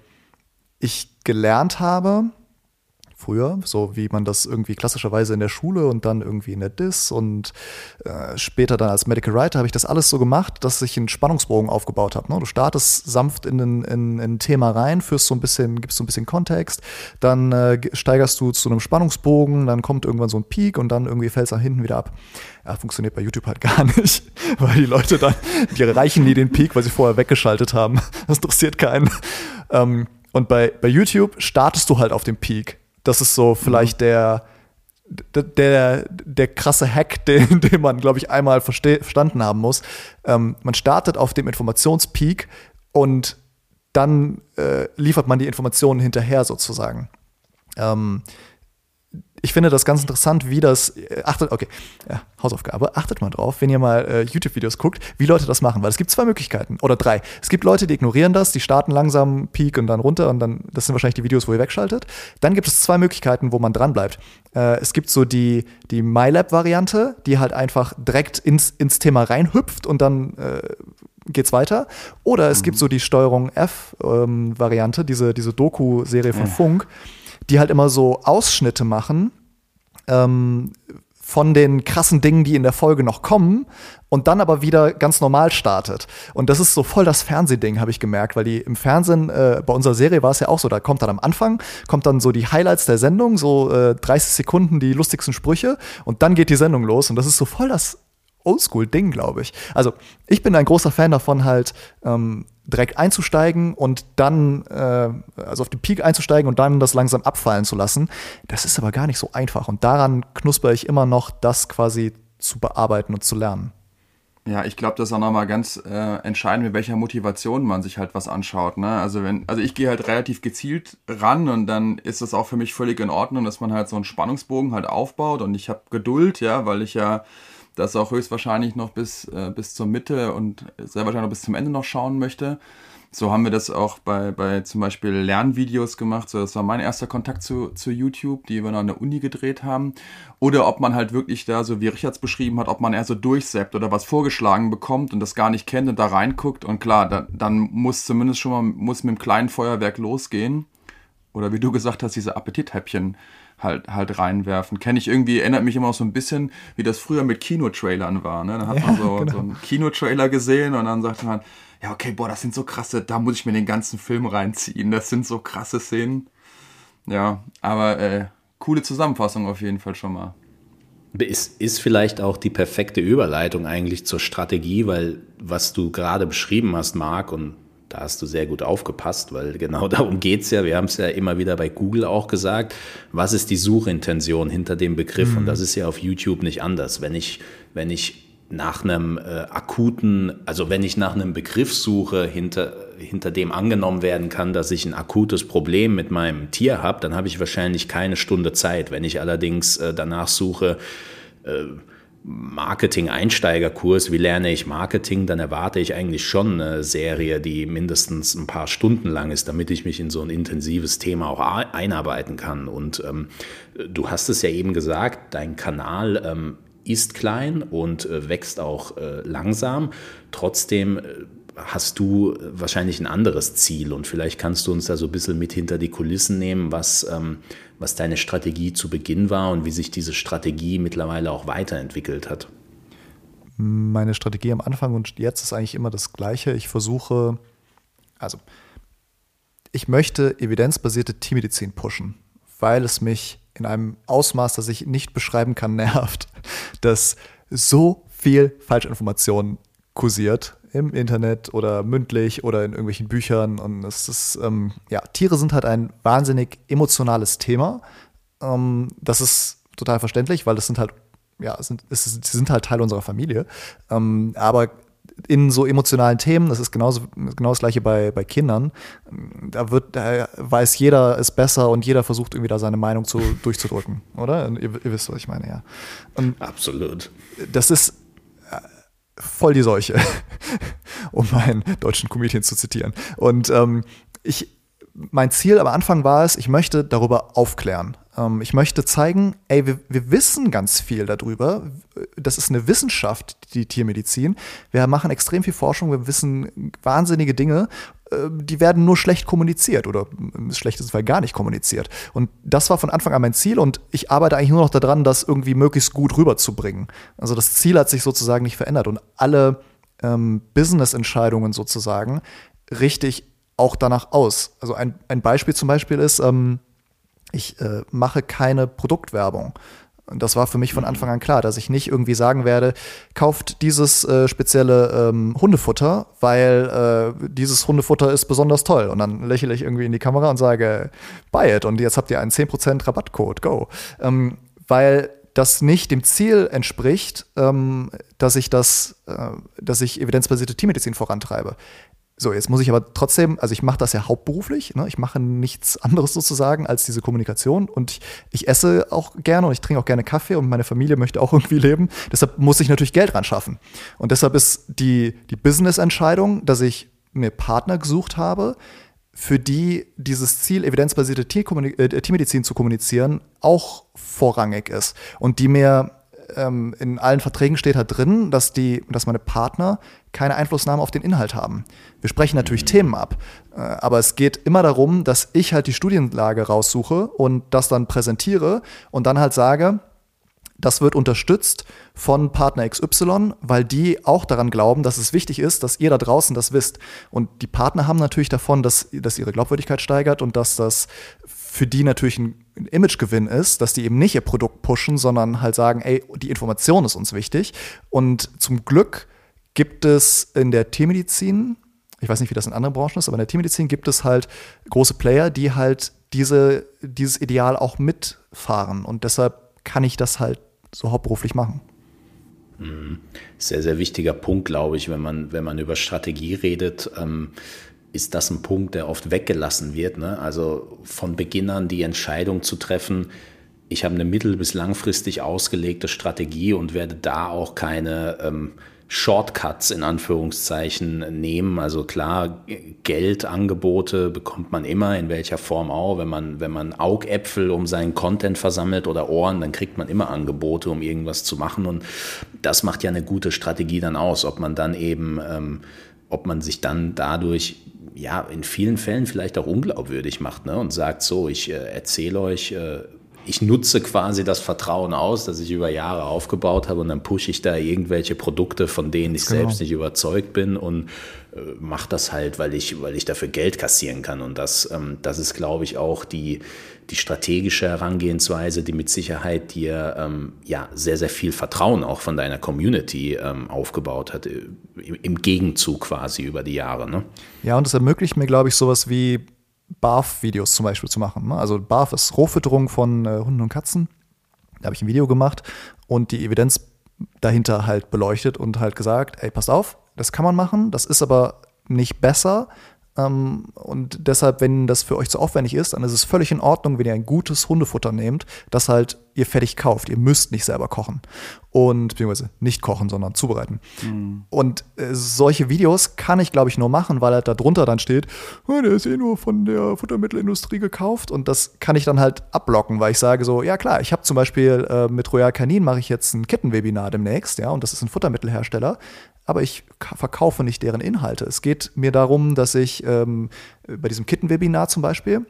ich gelernt habe, früher, so wie man das irgendwie klassischerweise in der Schule und dann irgendwie in der DIS und äh, später dann als Medical Writer habe ich das alles so gemacht, dass ich einen Spannungsbogen aufgebaut habe. Ne? Du startest sanft in ein, in, in Thema rein, führst so ein bisschen, gibst so ein bisschen Kontext, dann äh, steigerst du zu einem Spannungsbogen, dann kommt irgendwann so ein Peak und dann irgendwie fällt es nach hinten wieder ab. Ja, funktioniert bei YouTube halt gar nicht, weil die Leute dann, die erreichen nie den Peak, weil sie vorher weggeschaltet haben. Das interessiert keinen. Ähm, und bei, bei YouTube startest du halt auf dem Peak. Das ist so vielleicht mhm. der, der, der krasse Hack, den, den man, glaube ich, einmal verstanden haben muss. Ähm, man startet auf dem Informationspeak und dann äh, liefert man die Informationen hinterher sozusagen. Ähm, ich finde das ganz interessant, wie das, äh, achtet, okay, ja, Hausaufgabe, achtet mal drauf, wenn ihr mal äh, YouTube-Videos guckt, wie Leute das machen, weil es gibt zwei Möglichkeiten oder drei. Es gibt Leute, die ignorieren das, die starten langsam Peak und dann runter und dann, das sind wahrscheinlich die Videos, wo ihr wegschaltet. Dann gibt es zwei Möglichkeiten, wo man dran bleibt. Äh, es gibt so die, die MyLab-Variante, die halt einfach direkt ins, ins Thema reinhüpft und dann äh, geht's weiter. Oder es mhm. gibt so die Steuerung F-Variante, ähm, diese, diese Doku-Serie von ja. Funk die halt immer so Ausschnitte machen ähm, von den krassen Dingen, die in der Folge noch kommen und dann aber wieder ganz normal startet. Und das ist so voll das Fernsehding, habe ich gemerkt, weil die im Fernsehen, äh, bei unserer Serie war es ja auch so, da kommt dann am Anfang, kommt dann so die Highlights der Sendung, so äh, 30 Sekunden die lustigsten Sprüche und dann geht die Sendung los und das ist so voll das Oldschool-Ding, glaube ich. Also ich bin ein großer Fan davon, halt ähm, direkt einzusteigen und dann, äh, also auf den Peak einzusteigen und dann das langsam abfallen zu lassen. Das ist aber gar nicht so einfach. Und daran knusper ich immer noch, das quasi zu bearbeiten und zu lernen. Ja, ich glaube, das ist auch nochmal ganz äh, entscheidend, mit welcher Motivation man sich halt was anschaut. Ne? Also wenn, also ich gehe halt relativ gezielt ran und dann ist das auch für mich völlig in Ordnung, dass man halt so einen Spannungsbogen halt aufbaut und ich habe Geduld, ja, weil ich ja das auch höchstwahrscheinlich noch bis, äh, bis zur Mitte und sehr wahrscheinlich noch bis zum Ende noch schauen möchte. So haben wir das auch bei, bei zum Beispiel Lernvideos gemacht. So, das war mein erster Kontakt zu, zu YouTube, die wir noch an der Uni gedreht haben. Oder ob man halt wirklich da, so wie Richards beschrieben hat, ob man eher so durchseppt oder was vorgeschlagen bekommt und das gar nicht kennt und da reinguckt. Und klar, da, dann muss zumindest schon mal muss mit dem kleinen Feuerwerk losgehen. Oder wie du gesagt hast, diese Appetithäppchen halt, halt reinwerfen. Kenne ich irgendwie, erinnert mich immer auch so ein bisschen, wie das früher mit Kinotrailern war. Ne? Da hat ja, man so, genau. so einen Kinotrailer gesehen und dann sagte man, ja, okay, boah, das sind so krasse, da muss ich mir den ganzen Film reinziehen. Das sind so krasse Szenen. Ja, aber äh, coole Zusammenfassung auf jeden Fall schon mal. Ist, ist vielleicht auch die perfekte Überleitung eigentlich zur Strategie, weil was du gerade beschrieben hast, Marc, und da hast du sehr gut aufgepasst, weil genau darum geht es ja. Wir haben es ja immer wieder bei Google auch gesagt. Was ist die Suchintention hinter dem Begriff? Mhm. Und das ist ja auf YouTube nicht anders. Wenn ich, wenn ich nach einem äh, akuten, also wenn ich nach einem Begriff suche, hinter, hinter dem angenommen werden kann, dass ich ein akutes Problem mit meinem Tier habe, dann habe ich wahrscheinlich keine Stunde Zeit. Wenn ich allerdings äh, danach suche, äh, Marketing-Einsteigerkurs, wie lerne ich Marketing, dann erwarte ich eigentlich schon eine Serie, die mindestens ein paar Stunden lang ist, damit ich mich in so ein intensives Thema auch einarbeiten kann. Und ähm, du hast es ja eben gesagt, dein Kanal ähm, ist klein und äh, wächst auch äh, langsam. Trotzdem äh, hast du wahrscheinlich ein anderes Ziel und vielleicht kannst du uns da so ein bisschen mit hinter die Kulissen nehmen, was, ähm, was deine Strategie zu Beginn war und wie sich diese Strategie mittlerweile auch weiterentwickelt hat. Meine Strategie am Anfang und jetzt ist eigentlich immer das gleiche. Ich versuche, also ich möchte evidenzbasierte Tiermedizin pushen, weil es mich in einem Ausmaß, das ich nicht beschreiben kann, nervt, dass so viel Falschinformation kursiert im Internet oder mündlich oder in irgendwelchen Büchern. Und es ist, ähm, ja, Tiere sind halt ein wahnsinnig emotionales Thema. Ähm, das ist total verständlich, weil das sind halt, ja, sind, es, sie sind halt Teil unserer Familie. Ähm, aber in so emotionalen Themen, das ist genauso genau das gleiche bei, bei Kindern, da wird, da weiß jeder es besser und jeder versucht irgendwie da seine Meinung zu, durchzudrücken, oder? Ihr, ihr, wisst, was ich meine, ja. Und Absolut. Das ist voll die Seuche, um meinen deutschen Comedian zu zitieren. Und ähm, ich, mein Ziel am Anfang war es, ich möchte darüber aufklären. Ähm, ich möchte zeigen, ey, wir, wir, wissen ganz viel darüber. Das ist eine Wissenschaft, die Tiermedizin. Wir machen extrem viel Forschung, wir wissen wahnsinnige Dinge. Äh, die werden nur schlecht kommuniziert oder im schlechtesten Fall gar nicht kommuniziert. Und das war von Anfang an mein Ziel und ich arbeite eigentlich nur noch daran, das irgendwie möglichst gut rüberzubringen. Also das Ziel hat sich sozusagen nicht verändert und alle ähm, Business-Entscheidungen sozusagen richte ich auch danach aus. Also ein, ein Beispiel zum Beispiel ist, ähm, ich äh, mache keine Produktwerbung. Und das war für mich von mhm. Anfang an klar, dass ich nicht irgendwie sagen werde, kauft dieses äh, spezielle ähm, Hundefutter, weil äh, dieses Hundefutter ist besonders toll. Und dann lächle ich irgendwie in die Kamera und sage, buy it. Und jetzt habt ihr einen 10% Rabattcode, go. Ähm, weil das nicht dem Ziel entspricht, ähm, dass ich das, äh, dass ich evidenzbasierte Tiermedizin vorantreibe. So, jetzt muss ich aber trotzdem, also ich mache das ja hauptberuflich, ne? ich mache nichts anderes sozusagen als diese Kommunikation und ich, ich, esse auch gerne und ich trinke auch gerne Kaffee und meine Familie möchte auch irgendwie leben. Deshalb muss ich natürlich Geld ran schaffen. Und deshalb ist die, die Business-Entscheidung, dass ich mir Partner gesucht habe, für die dieses Ziel, evidenzbasierte äh, Tiermedizin zu kommunizieren, auch vorrangig ist und die mir ähm, in allen Verträgen steht halt drin, dass, die, dass meine Partner keine Einflussnahme auf den Inhalt haben. Wir sprechen natürlich mhm. Themen ab, äh, aber es geht immer darum, dass ich halt die Studienlage raussuche und das dann präsentiere und dann halt sage, das wird unterstützt von Partner XY, weil die auch daran glauben, dass es wichtig ist, dass ihr da draußen das wisst. Und die Partner haben natürlich davon, dass, dass ihre Glaubwürdigkeit steigert und dass das für die natürlich ein Imagegewinn ist, dass die eben nicht ihr Produkt pushen, sondern halt sagen, ey, die Information ist uns wichtig. Und zum Glück gibt es in der Tiermedizin, ich weiß nicht, wie das in anderen Branchen ist, aber in der Tiermedizin gibt es halt große Player, die halt diese, dieses Ideal auch mitfahren. Und deshalb kann ich das halt so hauptberuflich machen. Mhm. Sehr, sehr wichtiger Punkt, glaube ich, wenn man, wenn man über Strategie redet. Ähm, ist das ein Punkt, der oft weggelassen wird. Ne? Also von Beginn an die Entscheidung zu treffen, ich habe eine mittel- bis langfristig ausgelegte Strategie und werde da auch keine ähm, Shortcuts in Anführungszeichen nehmen. Also klar, Geldangebote bekommt man immer, in welcher Form auch. Wenn man, wenn man Augäpfel um seinen Content versammelt oder Ohren, dann kriegt man immer Angebote, um irgendwas zu machen. Und das macht ja eine gute Strategie dann aus, ob man dann eben, ähm, ob man sich dann dadurch ja in vielen Fällen vielleicht auch unglaubwürdig macht ne? und sagt so, ich äh, erzähle euch, äh, ich nutze quasi das Vertrauen aus, das ich über Jahre aufgebaut habe und dann pushe ich da irgendwelche Produkte, von denen ich genau. selbst nicht überzeugt bin und äh, mache das halt, weil ich, weil ich dafür Geld kassieren kann. Und das, ähm, das ist, glaube ich, auch die, die strategische Herangehensweise, die mit Sicherheit dir ähm, ja sehr, sehr viel Vertrauen auch von deiner Community ähm, aufgebaut hat, äh, im Gegenzug quasi über die Jahre. Ne? Ja, und das ermöglicht mir, glaube ich, sowas wie BARF-Videos zum Beispiel zu machen. Ne? Also BARF ist Rohfütterung von äh, Hunden und Katzen. Da habe ich ein Video gemacht und die Evidenz dahinter halt beleuchtet und halt gesagt, ey, passt auf, das kann man machen, das ist aber nicht besser Ähm, und deshalb, wenn das für euch zu aufwendig ist, dann ist es völlig in Ordnung, wenn ihr ein gutes Hundefutter nehmt, das halt ihr fertig kauft. Ihr müsst nicht selber kochen. Und, beziehungsweise nicht kochen, sondern zubereiten. Mhm. Und äh, solche Videos kann ich, glaube ich, nur machen, weil halt da drunter dann steht, oh, der ist eh nur von der Futtermittelindustrie gekauft. Und das kann ich dann halt abblocken, weil ich sage so, ja klar, ich habe zum Beispiel äh, mit Royal Canin mache ich jetzt ein Kittenwebinar demnächst, ja, und das ist ein Futtermittelhersteller aber ich verkaufe nicht deren Inhalte. Es geht mir darum, dass ich ähm, bei diesem Kittenwebinar zum Beispiel,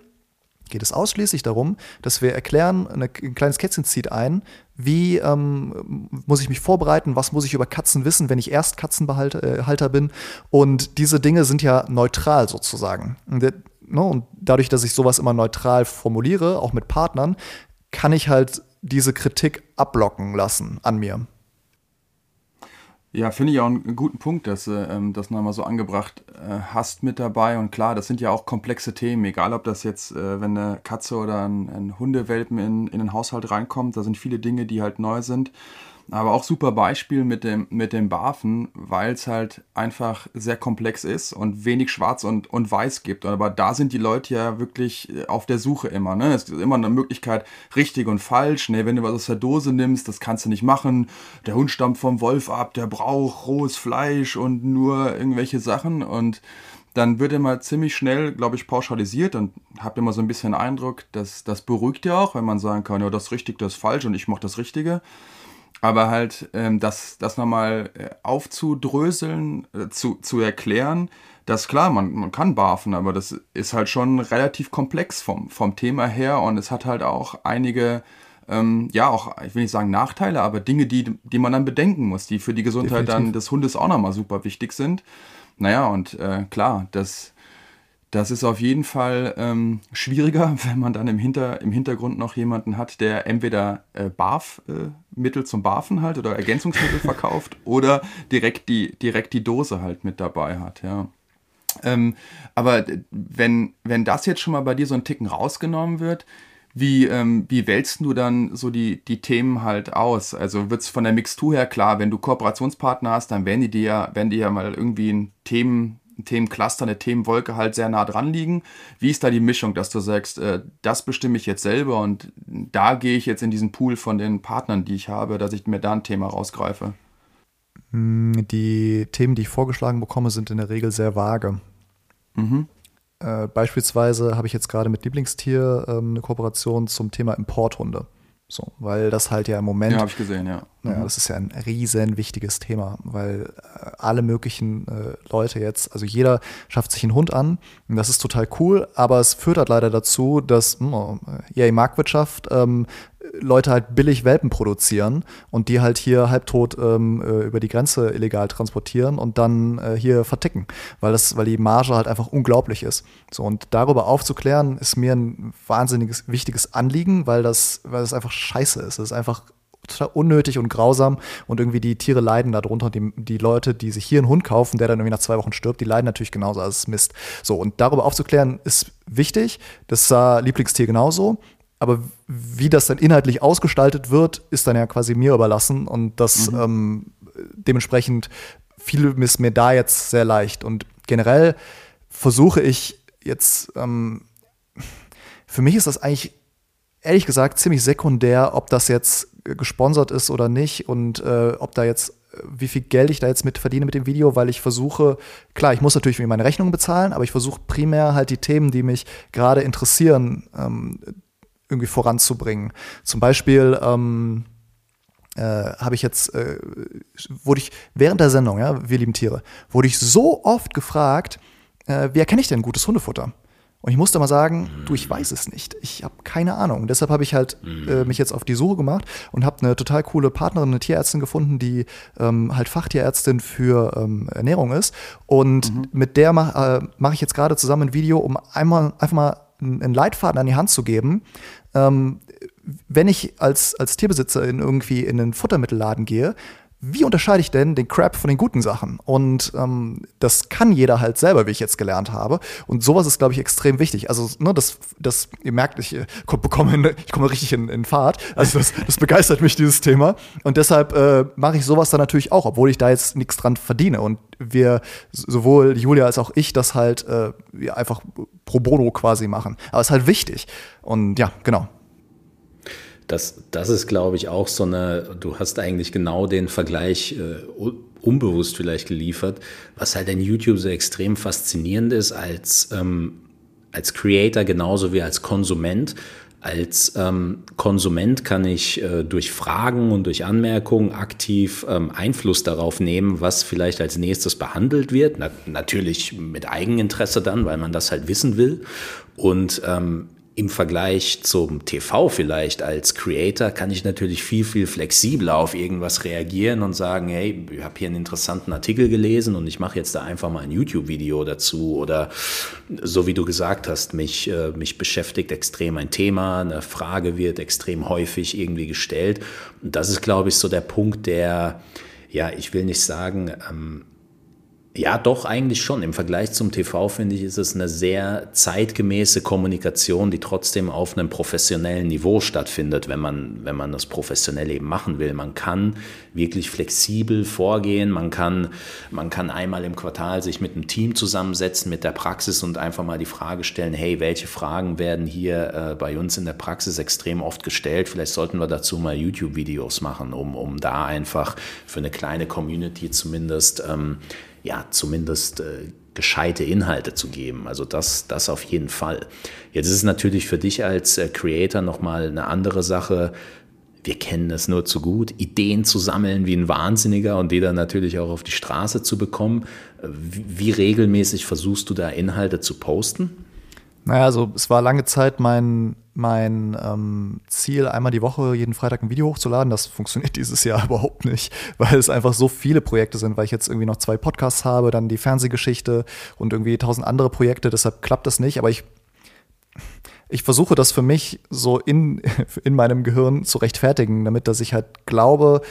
geht es ausschließlich darum, dass wir erklären, eine, ein kleines Kätzchen zieht ein, wie ähm, muss ich mich vorbereiten, was muss ich über Katzen wissen, wenn ich erst Katzenhalter äh, bin. Und diese Dinge sind ja neutral sozusagen. Und, ne, und dadurch, dass ich sowas immer neutral formuliere, auch mit Partnern, kann ich halt diese Kritik abblocken lassen an mir. Ja, finde ich auch einen guten Punkt, dass du ähm, das nochmal so angebracht äh, hast mit dabei. Und klar, das sind ja auch komplexe Themen, egal ob das jetzt, äh, wenn eine Katze oder ein, ein Hundewelpen in, in den Haushalt reinkommt, da sind viele Dinge, die halt neu sind. Aber auch super Beispiel mit dem, mit dem Barfen, weil es halt einfach sehr komplex ist und wenig Schwarz und, und Weiß gibt. Aber da sind die Leute ja wirklich äh, auf der Suche immer. Ne? Es ist immer eine Möglichkeit, richtig und falsch. Ne? Wenn du was aus der Dose nimmst, das kannst du nicht machen. Der Hund stammt vom Wolf ab, der braucht rohes Fleisch und nur irgendwelche Sachen. Und dann wird immer ziemlich schnell, glaube ich, pauschalisiert und habt immer so ein bisschen Eindruck, dass das beruhigt ja auch, wenn man sagen kann, ja, das ist richtig, das ist falsch und ich mache das Richtige. Aber halt, ähm, das, das nochmal äh, aufzudröseln, äh, zu, zu erklären, dass klar, man, man kann barfen, aber das ist halt schon relativ komplex vom, vom Thema her und es hat halt auch einige, ähm, ja, auch, ich will nicht sagen Nachteile, aber Dinge, die, die man dann bedenken muss, die für die Gesundheit Definitiv. dann des Hundes auch nochmal super wichtig sind. Naja, und äh, klar, das das ist auf jeden Fall ähm, schwieriger, wenn man dann im, Hinter, im Hintergrund noch jemanden hat, der entweder äh, Barf-Mittel äh, zum Barfen halt oder Ergänzungsmittel verkauft oder direkt die, direkt die Dose halt mit dabei hat, ja. Ähm, aber wenn, wenn das jetzt schon mal bei dir so ein Ticken rausgenommen wird, wie, ähm, wie wählst du dann so die, die Themen halt aus? Also wird es von der Mixtur her klar, wenn du Kooperationspartner hast, dann werden die dir ja, werden die ja mal irgendwie ein Themen, Themencluster, eine Themenwolke halt sehr nah dran liegen. Wie ist da die Mischung, dass du sagst, äh, das bestimme ich jetzt selber und da gehe ich jetzt in diesen Pool von den Partnern, die ich habe, dass ich mir da ein Thema rausgreife? Hm, die Themen, die ich vorgeschlagen bekomme, sind in der Regel sehr vage. Mhm. Äh, beispielsweise habe ich jetzt gerade mit Lieblingstier ähm, eine Kooperation zum Thema Importhunde. So, weil das halt ja im Moment. Ja, habe ich gesehen, ja. Ja, mhm. das ist ja ein riesen wichtiges Thema, weil äh, alle möglichen äh, Leute jetzt, also jeder schafft sich einen Hund an und das ist total cool, aber es führt halt leider dazu, dass mh, hm, ja, die Marktwirtschaft ähm, Leute halt billig Welpen produzieren und die halt hier halbtot ähm, äh, über die Grenze illegal transportieren und dann äh, hier verticken, weil das, weil die Marge halt einfach unglaublich ist. So und darüber aufzuklären ist mir ein wahnsinniges wichtiges Anliegen, weil das, weil das einfach scheiße ist. Es ist einfach total unnötig und grausam und irgendwie die Tiere leiden darunter. Die, die Leute, die sich hier einen Hund kaufen, der dann irgendwie nach zwei Wochen stirbt, die leiden natürlich genauso. Also es ist Mist. So, und darüber aufzuklären ist wichtig. Das sah Lieblingstier genauso. Aber wie das dann inhaltlich ausgestaltet wird, ist dann ja quasi mir überlassen und das mhm. ähm, dementsprechend fiel es mir da jetzt sehr leicht. Und generell versuche ich jetzt, ähm, für mich ist das eigentlich ehrlich gesagt ziemlich sekundär, ob das jetzt gesponsert ist oder nicht und äh, ob da jetzt wie viel Geld ich da jetzt mit verdiene mit dem Video, weil ich versuche, klar, ich muss natürlich meine Rechnungen bezahlen, aber ich versuche primär halt die Themen, die mich gerade interessieren, ähm, irgendwie voranzubringen. Zum Beispiel ähm, äh, habe ich jetzt, äh, wurde ich während der Sendung, ja, wir lieben Tiere, wurde ich so oft gefragt, äh, wie erkenne ich denn gutes Hundefutter? Und ich musste mal sagen, du, ich weiß es nicht. Ich habe keine Ahnung. Deshalb habe ich halt äh, mich jetzt auf die Suche gemacht und habe eine total coole Partnerin, eine Tierärztin gefunden, die ähm, halt Fachtierärztin für ähm, Ernährung ist. Und mhm. mit der mache äh, mach ich jetzt gerade zusammen ein Video, um einmal einfach mal einen Leitfaden an die Hand zu geben. Ähm, wenn ich als, als Tierbesitzer in irgendwie in einen Futtermittelladen gehe, wie unterscheide ich denn den Crap von den guten Sachen? Und ähm, das kann jeder halt selber, wie ich jetzt gelernt habe. Und sowas ist, glaube ich, extrem wichtig. Also, ne, das, das, ihr merkt, ich äh, bekomme, ich komme richtig in, in Fahrt. Also, das, das begeistert mich, dieses Thema. Und deshalb äh, mache ich sowas dann natürlich auch, obwohl ich da jetzt nichts dran verdiene. Und wir, sowohl Julia als auch ich, das halt äh, einfach pro bono quasi machen. Aber es ist halt wichtig. Und ja, genau das, das ist, glaube ich, auch so eine, du hast eigentlich genau den Vergleich äh, unbewusst vielleicht geliefert, was halt an YouTube so extrem faszinierend ist als, ähm, als Creator genauso wie als Konsument. Als ähm, Konsument kann ich äh, durch Fragen und durch Anmerkungen aktiv ähm, Einfluss darauf nehmen, was vielleicht als nächstes behandelt wird. Na, natürlich mit Eigeninteresse dann, weil man das halt wissen will. Und ähm, im Vergleich zum TV vielleicht als Creator kann ich natürlich viel, viel flexibler auf irgendwas reagieren und sagen, hey, ich habe hier einen interessanten Artikel gelesen und ich mache jetzt da einfach mal ein YouTube-Video dazu. Oder so wie du gesagt hast, mich, äh, mich beschäftigt extrem ein Thema, eine Frage wird extrem häufig irgendwie gestellt. Und das ist, glaube ich, so der Punkt, der, ja, ich will nicht sagen, ähm, ja, doch, eigentlich schon. Im Vergleich zum TV finde ich, ist es eine sehr zeitgemäße Kommunikation, die trotzdem auf einem professionellen Niveau stattfindet, wenn man, wenn man das professionell eben machen will. Man kann wirklich flexibel vorgehen. Man kann, man kann einmal im Quartal sich mit einem Team zusammensetzen, mit der Praxis und einfach mal die Frage stellen, hey, welche Fragen werden hier äh, bei uns in der Praxis extrem oft gestellt? Vielleicht sollten wir dazu mal YouTube-Videos machen, um, um da einfach für eine kleine Community zumindest ähm, ja, zumindest äh, gescheite Inhalte zu geben. Also das, das auf jeden Fall. Jetzt ist es natürlich für dich als äh, Creator nochmal eine andere Sache. Wir kennen es nur zu gut, Ideen zu sammeln wie ein Wahnsinniger und die dann natürlich auch auf die Straße zu bekommen. Wie, wie regelmäßig versuchst du da Inhalte zu posten? Naja, also es war lange Zeit mein, mein ähm, Ziel, einmal die Woche jeden Freitag ein Video hochzuladen. Das funktioniert dieses Jahr überhaupt nicht, weil es einfach so viele Projekte sind, weil ich jetzt irgendwie noch zwei Podcasts habe, dann die Fernsehgeschichte und irgendwie tausend andere Projekte. Deshalb klappt das nicht. Aber ich, ich versuche das für mich so in, in meinem Gehirn zu rechtfertigen, damit dass ich halt glaube,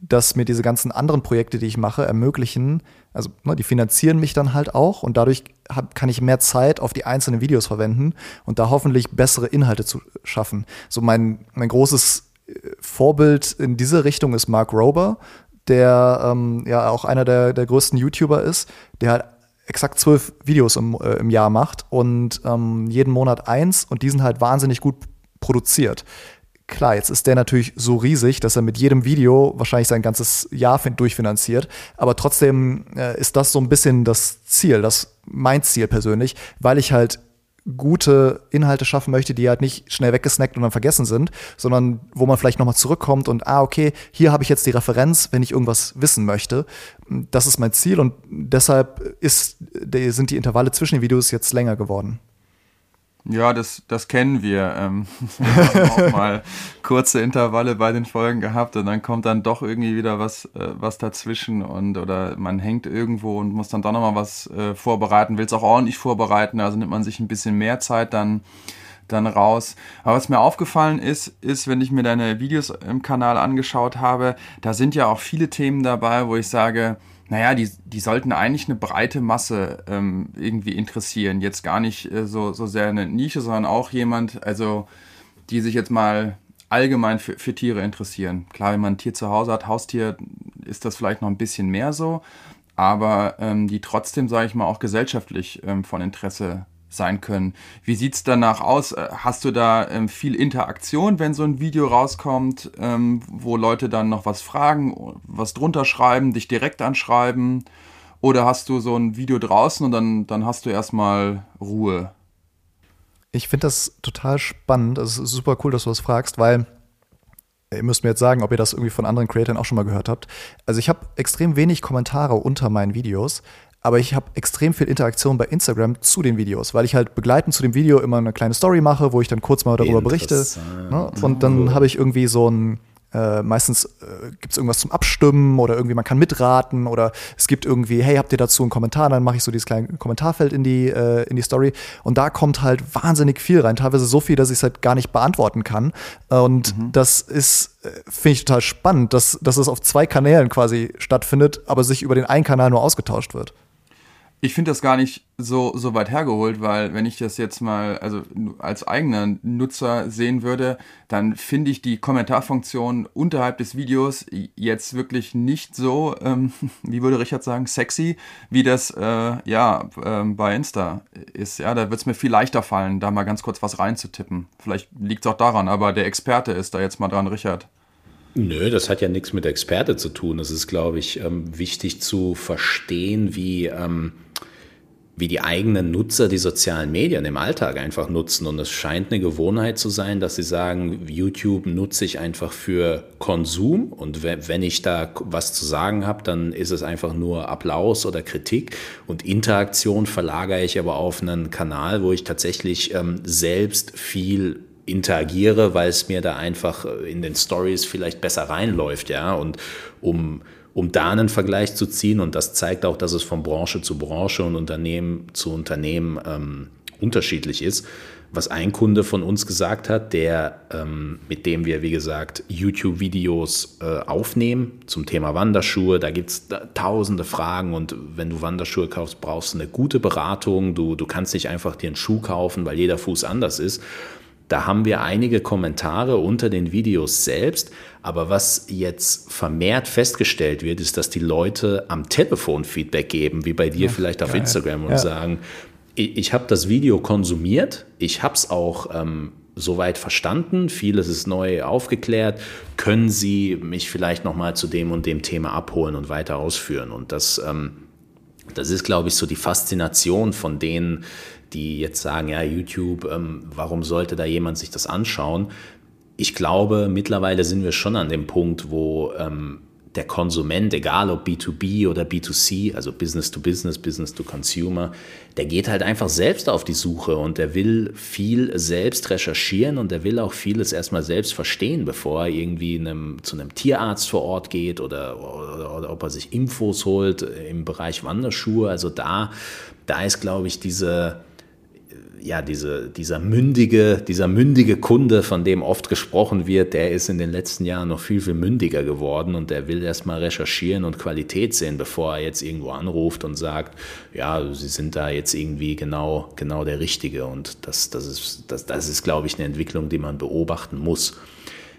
dass mir diese ganzen anderen Projekte, die ich mache, ermöglichen, also ne, die finanzieren mich dann halt auch und dadurch hab, kann ich mehr Zeit auf die einzelnen Videos verwenden und da hoffentlich bessere Inhalte zu schaffen. So mein, mein großes äh, Vorbild in diese Richtung ist Mark Rober, der ähm, ja auch einer der, der größten YouTuber ist, der halt exakt zwölf Videos im, äh, im Jahr macht und ähm, jeden Monat eins und die sind halt wahnsinnig gut produziert. Klar, jetzt ist der natürlich so riesig, dass er mit jedem Video wahrscheinlich sein ganzes Jahr durchfinanziert. Aber trotzdem äh, ist das so ein bisschen das Ziel, das mein Ziel persönlich, weil ich halt gute Inhalte schaffen möchte, die halt nicht schnell weggesnackt und dann vergessen sind, sondern wo man vielleicht nochmal zurückkommt und, ah, okay, hier habe ich jetzt die Referenz, wenn ich irgendwas wissen möchte. Das ist mein Ziel und deshalb ist, sind die Intervalle zwischen den Videos jetzt länger geworden. Ja, das, das kennen wir. Ähm, wir haben auch mal kurze Intervalle bei den Folgen gehabt und dann kommt dann doch irgendwie wieder was, äh, was dazwischen und oder man hängt irgendwo und muss dann doch nochmal was äh, vorbereiten, will es auch ordentlich vorbereiten, also nimmt man sich ein bisschen mehr Zeit dann dann raus. Aber was mir aufgefallen ist, ist, wenn ich mir deine Videos im Kanal angeschaut habe, da sind ja auch viele Themen dabei, wo ich sage, naja, die, die sollten eigentlich eine breite Masse ähm, irgendwie interessieren. Jetzt gar nicht äh, so, so sehr eine Nische, sondern auch jemand, also die sich jetzt mal allgemein für, für Tiere interessieren. Klar, wenn man ein Tier zu Hause hat, Haustier, ist das vielleicht noch ein bisschen mehr so, aber ähm, die trotzdem, sage ich mal, auch gesellschaftlich ähm, von Interesse sein können. Wie sieht's danach aus? Äh, hast du da ähm, viel Interaktion, wenn so ein Video rauskommt, ähm, wo Leute dann noch was fragen, was drunter schreiben, dich direkt anschreiben? Oder hast du so ein Video draußen und dann, dann hast du erstmal Ruhe? Ich finde das total spannend. Es ist super cool, dass du das fragst, weil ihr müsst mir jetzt sagen, ob ihr das irgendwie von anderen Creatoren auch schon mal gehört habt. Also ich habe extrem wenig Kommentare unter meinen Videos, aber ich habe extrem viel Interaktion bei Instagram zu den Videos, weil ich halt begleitend zu dem Video immer eine kleine Story mache, wo ich dann kurz mal darüber berichte. Ne? Und dann habe ich irgendwie so ein Äh, meistens äh, gibt es irgendwas zum Abstimmen oder irgendwie man kann mitraten oder es gibt irgendwie, hey, habt ihr dazu einen Kommentar? Dann mache ich so dieses kleine Kommentarfeld in die, äh, in die Story. Und da kommt halt wahnsinnig viel rein, teilweise so viel, dass ich es halt gar nicht beantworten kann. Und mhm. das ist, äh, finde ich total spannend, dass, dass es auf zwei Kanälen quasi stattfindet, aber sich über den einen Kanal nur ausgetauscht wird. Ich finde das gar nicht so, so weit hergeholt, weil wenn ich das jetzt mal also als eigener Nutzer sehen würde, dann finde ich die Kommentarfunktion unterhalb des Videos jetzt wirklich nicht so, ähm, wie würde Richard sagen, sexy, wie das äh, ja ähm, bei Insta ist. Ja, da wird es mir viel leichter fallen, da mal ganz kurz was reinzutippen. Vielleicht liegt es auch daran, aber der Experte ist da jetzt mal dran, Richard. Nö, das hat ja nichts mit Experte zu tun. Es ist, glaube ich, ähm, wichtig zu verstehen, wie ähm, wie die eigenen Nutzer die sozialen Medien im Alltag einfach nutzen. Und es scheint eine Gewohnheit zu sein, dass sie sagen, YouTube nutze ich einfach für Konsum. Und wenn ich da was zu sagen habe, dann ist es einfach nur Applaus oder Kritik. Und Interaktion verlagere ich aber auf einen Kanal, wo ich tatsächlich ähm, selbst viel interagiere, weil es mir da einfach in den Stories vielleicht besser reinläuft, ja, und um um da einen Vergleich zu ziehen. Und das zeigt auch, dass es von Branche zu Branche und Unternehmen zu Unternehmen ähm, unterschiedlich ist. Was ein Kunde von uns gesagt hat, der, ähm, mit dem wir, wie gesagt, YouTube-Videos äh, aufnehmen zum Thema Wanderschuhe. Da gibt es tausende Fragen und wenn du Wanderschuhe kaufst, brauchst du eine gute Beratung. Du, du kannst nicht einfach dir einen Schuh kaufen, weil jeder Fuß anders ist. Da haben wir einige Kommentare unter den Videos selbst. Aber was jetzt vermehrt festgestellt wird, ist, dass die Leute am Telefon Feedback geben, wie bei dir ja, vielleicht auf geil. Instagram und ja. sagen, ich, ich habe das Video konsumiert, ich habe es auch ähm, soweit verstanden, vieles ist neu aufgeklärt, können Sie mich vielleicht nochmal zu dem und dem Thema abholen und weiter ausführen? Und das, ähm, das ist, glaube ich, so die Faszination von denen, die jetzt sagen, ja, YouTube, ähm, warum sollte da jemand sich das anschauen? Ich glaube, mittlerweile sind wir schon an dem Punkt, wo ähm, der Konsument, egal ob B2B oder B2C, also Business to Business, Business to Consumer, der geht halt einfach selbst auf die Suche und der will viel selbst recherchieren und der will auch vieles erstmal selbst verstehen, bevor er irgendwie einem, zu einem Tierarzt vor Ort geht oder, oder, oder ob er sich Infos holt im Bereich Wanderschuhe. Also da, da ist, glaube ich, diese ja, diese, dieser, mündige, dieser mündige Kunde, von dem oft gesprochen wird, der ist in den letzten Jahren noch viel, viel mündiger geworden und der will erstmal recherchieren und Qualität sehen, bevor er jetzt irgendwo anruft und sagt, ja, Sie sind da jetzt irgendwie genau, genau der Richtige. Und das, das ist, das, das ist, glaube ich, eine Entwicklung, die man beobachten muss.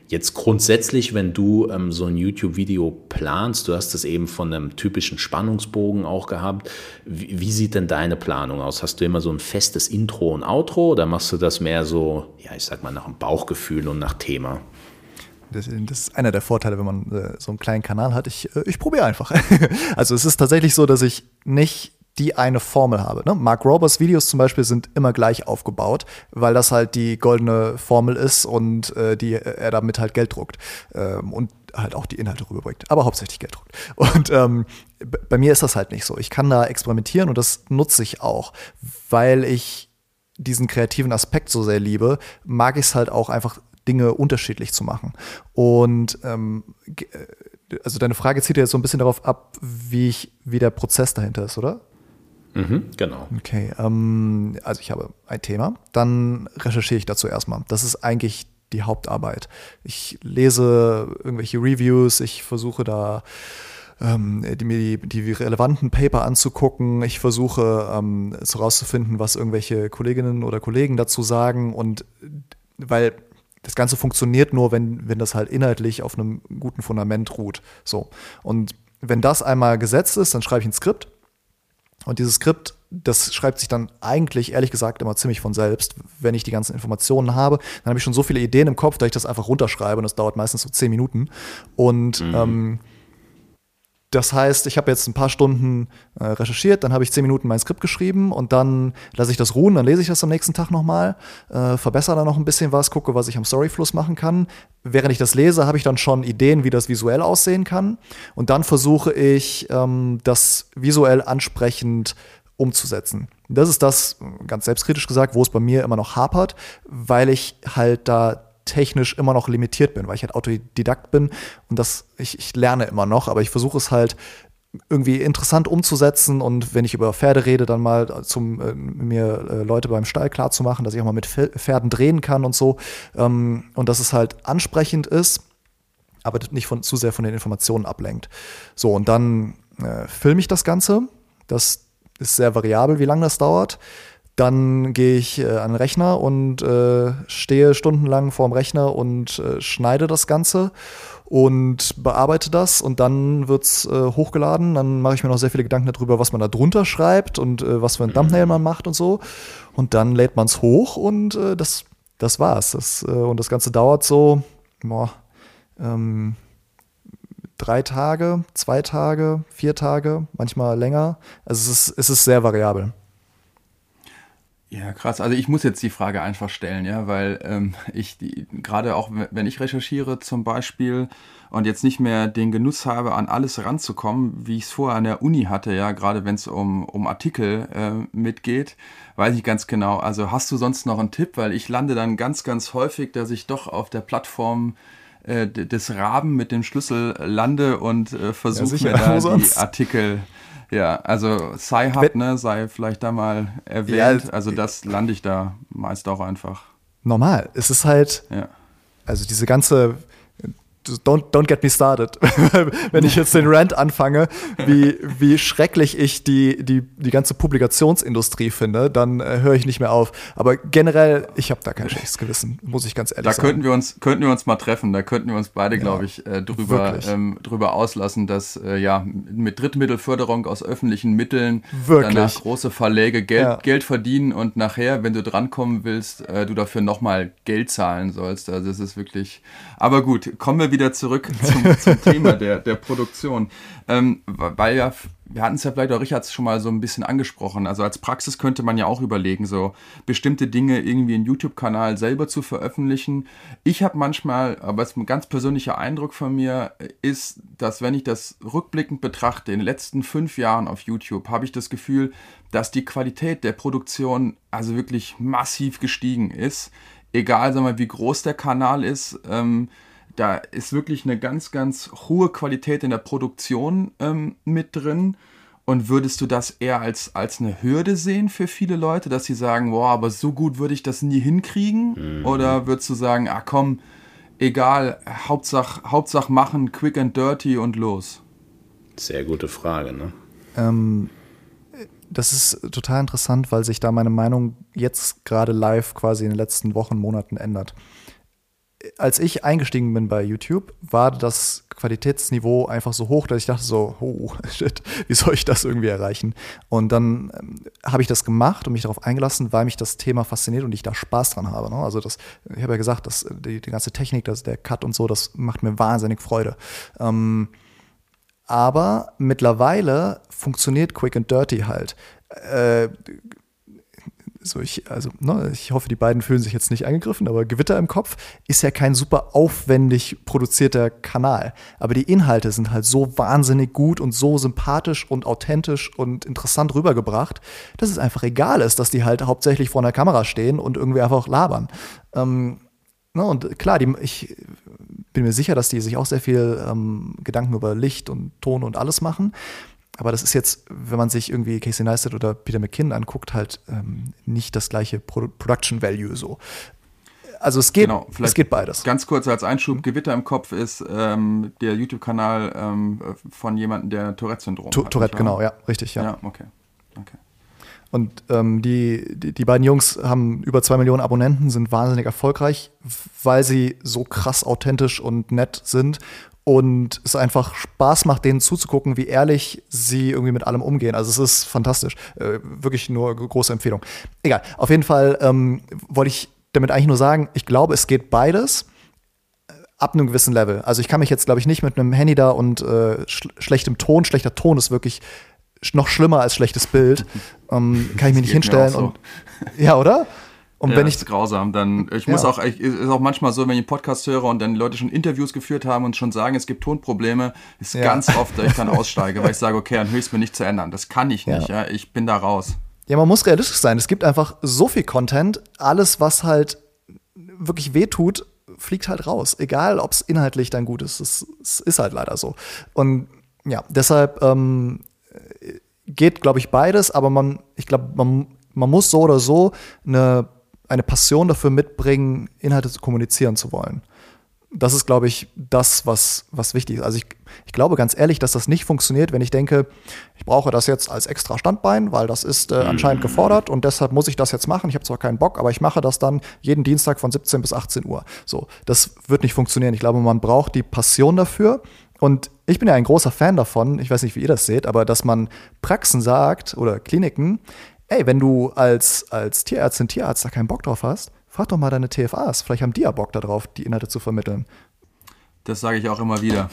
Jetzt grundsätzlich, wenn du ähm, so ein YouTube-Video planst, du hast es eben von einem typischen Spannungsbogen auch gehabt, wie, wie, sieht denn deine Planung aus? Hast du immer so ein festes Intro und Outro oder machst du das mehr so, ja, ich sag mal, nach dem Bauchgefühl und nach Thema? Das, das, ist einer der Vorteile, wenn man äh, so einen kleinen Kanal hat. Ich, äh, ich probiere einfach. also es ist tatsächlich so, dass ich nicht die eine Formel habe. Ne? Mark Roberts Videos zum Beispiel sind immer gleich aufgebaut, weil das halt die goldene Formel ist und äh, die, äh, er damit halt Geld druckt ähm, und halt auch die Inhalte rüberbringt, aber hauptsächlich Geld druckt. Und ähm, bei mir ist das halt nicht so. Ich kann da experimentieren und das nutze ich auch, weil ich diesen kreativen Aspekt so sehr liebe, mag ich es halt auch einfach Dinge unterschiedlich zu machen. Und ähm, äh, also deine Frage zieht ja jetzt so ein bisschen darauf ab, wie ich, wie der Prozess dahinter ist, oder? Mhm, genau. Okay, ähm, also ich habe ein Thema, dann recherchiere ich dazu erstmal. Das ist eigentlich die Hauptarbeit. Ich lese irgendwelche Reviews, ich versuche da ähm, die, mir die, die, relevanten Paper anzugucken. Ich versuche ähm, herauszufinden, was irgendwelche Kolleginnen oder Kollegen dazu sagen. Und weil das Ganze funktioniert nur, wenn, wenn das halt inhaltlich auf einem guten Fundament ruht. So. Und wenn das einmal gesetzt ist, dann schreibe ich ein Skript und dieses Skript, das schreibt sich dann eigentlich, ehrlich gesagt, immer ziemlich von selbst. Wenn ich die ganzen Informationen habe, dann habe ich schon so viele Ideen im Kopf, dass ich das einfach runterschreibe und das dauert meistens so zehn Minuten. Und mhm. ähm, das heißt, ich habe jetzt ein paar Stunden äh, recherchiert, dann habe ich zehn Minuten mein Skript geschrieben und dann lasse ich das ruhen, dann lese ich das am nächsten Tag nochmal, äh, verbessere da noch ein bisschen was, gucke, was ich am Storyfluss machen kann. Während ich das lese, habe ich dann schon Ideen, wie das visuell aussehen kann. Und dann versuche ich, ähm, das visuell ansprechend umzusetzen. Das ist das, ganz selbstkritisch gesagt, wo es bei mir immer noch hapert, weil ich halt da technisch immer noch limitiert bin, weil ich halt Autodidakt bin und das, ich, ich lerne immer noch, aber ich versuche es halt irgendwie interessant umzusetzen und wenn ich über Pferde rede, dann mal zum äh, mir äh, Leute beim Stall klar zu machen, dass ich auch mal mit Pferden drehen kann und so ähm, und dass es halt ansprechend ist, aber nicht von, zu sehr von den Informationen ablenkt. So und dann äh, filme ich das Ganze. Das ist sehr variabel, wie lange das dauert. Dann gehe ich äh, an den Rechner und äh, stehe stundenlang vorm Rechner und äh, schneide das Ganze und bearbeite das und dann wird es äh, hochgeladen. Dann mache ich mir noch sehr viele Gedanken darüber, was man da drunter schreibt und äh, was für ein Thumbnail man macht und so. Und dann lädt man es hoch und äh, das, das war's. Das, und das Ganze dauert so boah, ähm, drei Tage, zwei Tage, vier Tage, manchmal länger. Also es ist, es ist sehr variabel. Ja, krass. Also ich muss jetzt die Frage einfach stellen, ja, weil ähm, ich gerade auch, wenn ich recherchiere zum Beispiel und jetzt nicht mehr den Genuss habe, an alles ranzukommen, wie ich es vorher an der Uni hatte, ja, gerade wenn es um, um Artikel äh, mitgeht, weiß ich ganz genau. Also hast du sonst noch einen Tipp? Weil ich lande dann ganz, ganz häufig, dass ich doch auf der Plattform äh, des Raben mit dem Schlüssel lande und äh, versuche ja, mir da die Artikel ja, also Sci-Hub, ne, sei vielleicht da mal erwähnt. Ja, also das lande ich da meist auch einfach. Normal. Es ist halt, ja. also diese ganze don't, don't get me started. Wenn ich jetzt den Rant anfange, wie, wie schrecklich ich die, die, die ganze Publikationsindustrie finde, dann äh, höre ich nicht mehr auf. Aber generell, ich habe da kein schlechtes Gewissen, muss ich ganz ehrlich da sagen. Da könnten wir uns, könnten wir uns mal treffen, da könnten wir uns beide, ja, glaube ich, äh, drüber, ähm, drüber auslassen, dass äh, ja mit Drittmittelförderung aus öffentlichen Mitteln wirklich? danach große Verläge Geld, ja. Geld verdienen und nachher, wenn du drankommen willst, äh, du dafür nochmal Geld zahlen sollst. Also es ist wirklich. Aber gut, kommen wir wieder wieder zurück zum, zum Thema der, der Produktion. Ähm, weil ja, wir hatten es ja vielleicht auch Richard schon mal so ein bisschen angesprochen. Also als Praxis könnte man ja auch überlegen, so bestimmte Dinge irgendwie in YouTube-Kanal selber zu veröffentlichen. Ich habe manchmal, aber es ist ein ganz persönlicher Eindruck von mir, ist, dass wenn ich das rückblickend betrachte, in den letzten fünf Jahren auf YouTube, habe ich das Gefühl, dass die Qualität der Produktion also wirklich massiv gestiegen ist. Egal, sag mal, wie groß der Kanal ist. Ähm, da ist wirklich eine ganz, ganz hohe Qualität in der Produktion ähm, mit drin. Und würdest du das eher als, als eine Hürde sehen für viele Leute, dass sie sagen, boah, aber so gut würde ich das nie hinkriegen? Mhm. Oder würdest du sagen, ah komm, egal, Hauptsache, Hauptsache machen, quick and dirty und los? Sehr gute Frage, ne? Ähm, das ist total interessant, weil sich da meine Meinung jetzt gerade live quasi in den letzten Wochen, Monaten ändert als ich eingestiegen bin bei YouTube, war das Qualitätsniveau einfach so hoch, dass ich dachte so, oh shit, wie soll ich das irgendwie erreichen? Und dann ähm, habe ich das gemacht und mich darauf eingelassen, weil mich das Thema fasziniert und ich da Spaß dran habe. Ne? Also das, ich habe ja gesagt, dass die, die, ganze Technik, das, der Cut und so, das macht mir wahnsinnig Freude. Ähm, aber mittlerweile funktioniert Quick and Dirty halt. Äh, so ich, also, ne, ich hoffe, die beiden fühlen sich jetzt nicht angegriffen, aber Gewitter im Kopf ist ja kein super aufwendig produzierter Kanal. Aber die Inhalte sind halt so wahnsinnig gut und so sympathisch und authentisch und interessant rübergebracht, dass es einfach egal ist, dass die halt hauptsächlich vor einer Kamera stehen und irgendwie einfach labern. Ähm, ne, und klar, die, ich bin mir sicher, dass die sich auch sehr viel ähm, Gedanken über Licht und Ton und alles machen. Aber das ist jetzt, wenn man sich irgendwie Casey Neistat oder Peter McKinnon anguckt, halt ähm, nicht das gleiche Pro Production Value so. Also es geht, genau, es geht beides. Ganz kurz als Einschub, Gewitter im Kopf ist ähm, der YouTube-Kanal ähm, von jemandem, der Tourette-Syndrom hat. Tourette, genau, ja, richtig, ja. Ja, okay. okay. Und ähm, die, die, die, beiden Jungs haben über zwei Millionen Abonnenten, sind wahnsinnig erfolgreich, weil sie so krass authentisch und nett sind und es einfach Spaß macht, denen zuzugucken, wie ehrlich sie irgendwie mit allem umgehen. Also es ist fantastisch. Äh, wirklich nur große Empfehlung. Egal. Auf jeden Fall ähm, wollte ich damit eigentlich nur sagen, ich glaube, es geht beides äh, ab einem gewissen Level. Also ich kann mich jetzt, glaube ich, nicht mit einem Handy da und äh, sch schlechtem Ton, schlechter Ton ist wirklich noch schlimmer als schlechtes Bild. Ähm, kann ich mich nicht hinstellen. So. Und, ja, oder? Und ja, wenn ich ist grausam, dann ich ja. muss auch ich, ist auch manchmal so, wenn ich einen Podcast höre und dann Leute schon Interviews geführt haben und schon sagen, es gibt Tonprobleme, ist ja. ganz oft, dass ich dann aussteige, weil ich sage, okay, dann höchst mir nicht zu ändern. Das kann ich nicht, ja. Ich bin da raus. Ja, man muss realistisch sein. Es gibt einfach so viel Content, alles was halt wirklich wehtut, fliegt halt raus. Egal, ob es inhaltlich dann gut ist. Es, es, ist halt leider so. Und ja, deshalb ähm, geht, glaube ich, beides, aber man, ich glaube, man, man muss so oder so eine, eine Passion dafür mitbringen, Inhalte zu kommunizieren zu wollen das ist, glaube ich, das, was, was wichtig ist. Also ich, ich glaube ganz ehrlich, dass das nicht funktioniert, wenn ich denke, ich brauche das jetzt als extra Standbein, weil das ist äh, anscheinend gefordert und deshalb muss ich das jetzt machen. Ich habe zwar keinen Bock, aber ich mache das dann jeden Dienstag von 17 bis 18 Uhr. So, das wird nicht funktionieren. Ich glaube, man braucht die Passion dafür. Und ich bin ja ein großer Fan davon, ich weiß nicht, wie ihr das seht, aber dass man Praxen sagt oder Kliniken, ey, wenn du als, als Tierärztin, Tierarzt da keinen Bock drauf hast, frag doch mal deine TFAs. Vielleicht haben die ja Bock darauf, die Inhalte zu vermitteln. Das sage ich auch immer wieder.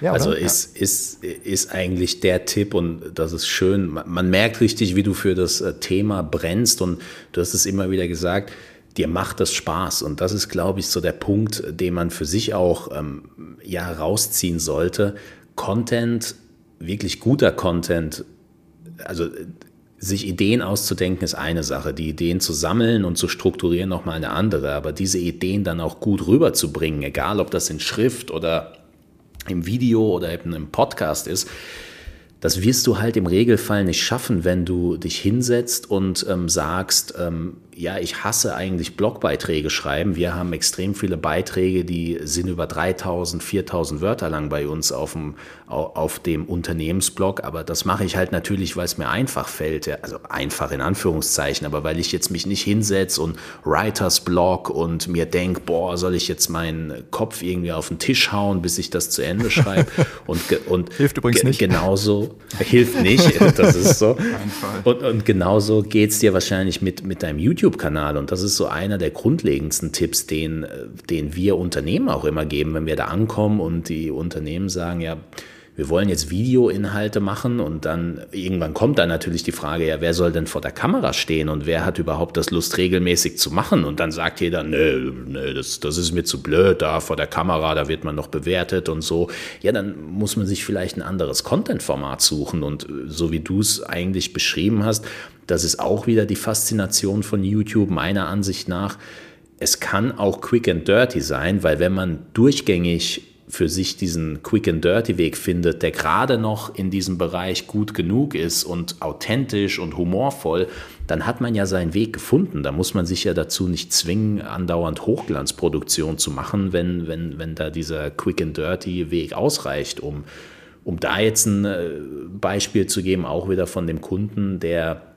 Ja, also ist, ist, ist eigentlich der Tipp und das ist schön. Man, man merkt richtig, wie du für das äh, Thema brennst und du hast es immer wieder gesagt, dir macht das Spaß. Und das ist, glaube ich, so der Punkt, den man für sich auch ähm, ja, rausziehen sollte. Content, wirklich guter Content, also sich Ideen auszudenken ist eine Sache, die Ideen zu sammeln und zu strukturieren nochmal eine andere, aber diese Ideen dann auch gut rüberzubringen, egal ob das in Schrift oder im Video oder eben im Podcast ist, das wirst du halt im Regelfall nicht schaffen, wenn du dich hinsetzt und ähm, sagst, ähm, ja, ich hasse eigentlich Blogbeiträge schreiben. Wir haben extrem viele Beiträge, die sind über 3000, 4000 Wörter lang bei uns auf dem, auf dem Unternehmensblog. Aber das mache ich halt natürlich, weil es mir einfach fällt. Also einfach in Anführungszeichen, aber weil ich jetzt mich nicht hinsetze und Writers Blog und mir denke, boah, soll ich jetzt meinen Kopf irgendwie auf den Tisch hauen, bis ich das zu Ende schreibe? Und, und hilft übrigens nicht. Genauso hilft nicht. Das ist so. Und, und genauso geht es dir wahrscheinlich mit, mit deinem YouTube YouTube-Kanal. Und das ist so einer der grundlegendsten Tipps, den, den wir Unternehmen auch immer geben, wenn wir da ankommen und die Unternehmen sagen, ja, wir wollen jetzt Videoinhalte machen und dann irgendwann kommt dann natürlich die Frage, ja, wer soll denn vor der Kamera stehen und wer hat überhaupt das Lust regelmäßig zu machen? Und dann sagt jeder, nö, nö, das, das ist mir zu blöd, da vor der Kamera, da wird man noch bewertet und so. Ja, dann muss man sich vielleicht ein anderes Content-Format suchen und so wie du es eigentlich beschrieben hast, das ist auch wieder die Faszination von YouTube meiner Ansicht nach. Es kann auch quick and dirty sein, weil wenn man durchgängig für sich diesen Quick and Dirty Weg findet, der gerade noch in diesem Bereich gut genug ist und authentisch und humorvoll, dann hat man ja seinen Weg gefunden. Da muss man sich ja dazu nicht zwingen, andauernd Hochglanzproduktion zu machen, wenn, wenn, wenn da dieser Quick and Dirty Weg ausreicht, um, um da jetzt ein äh, Beispiel zu geben, auch wieder von dem Kunden, der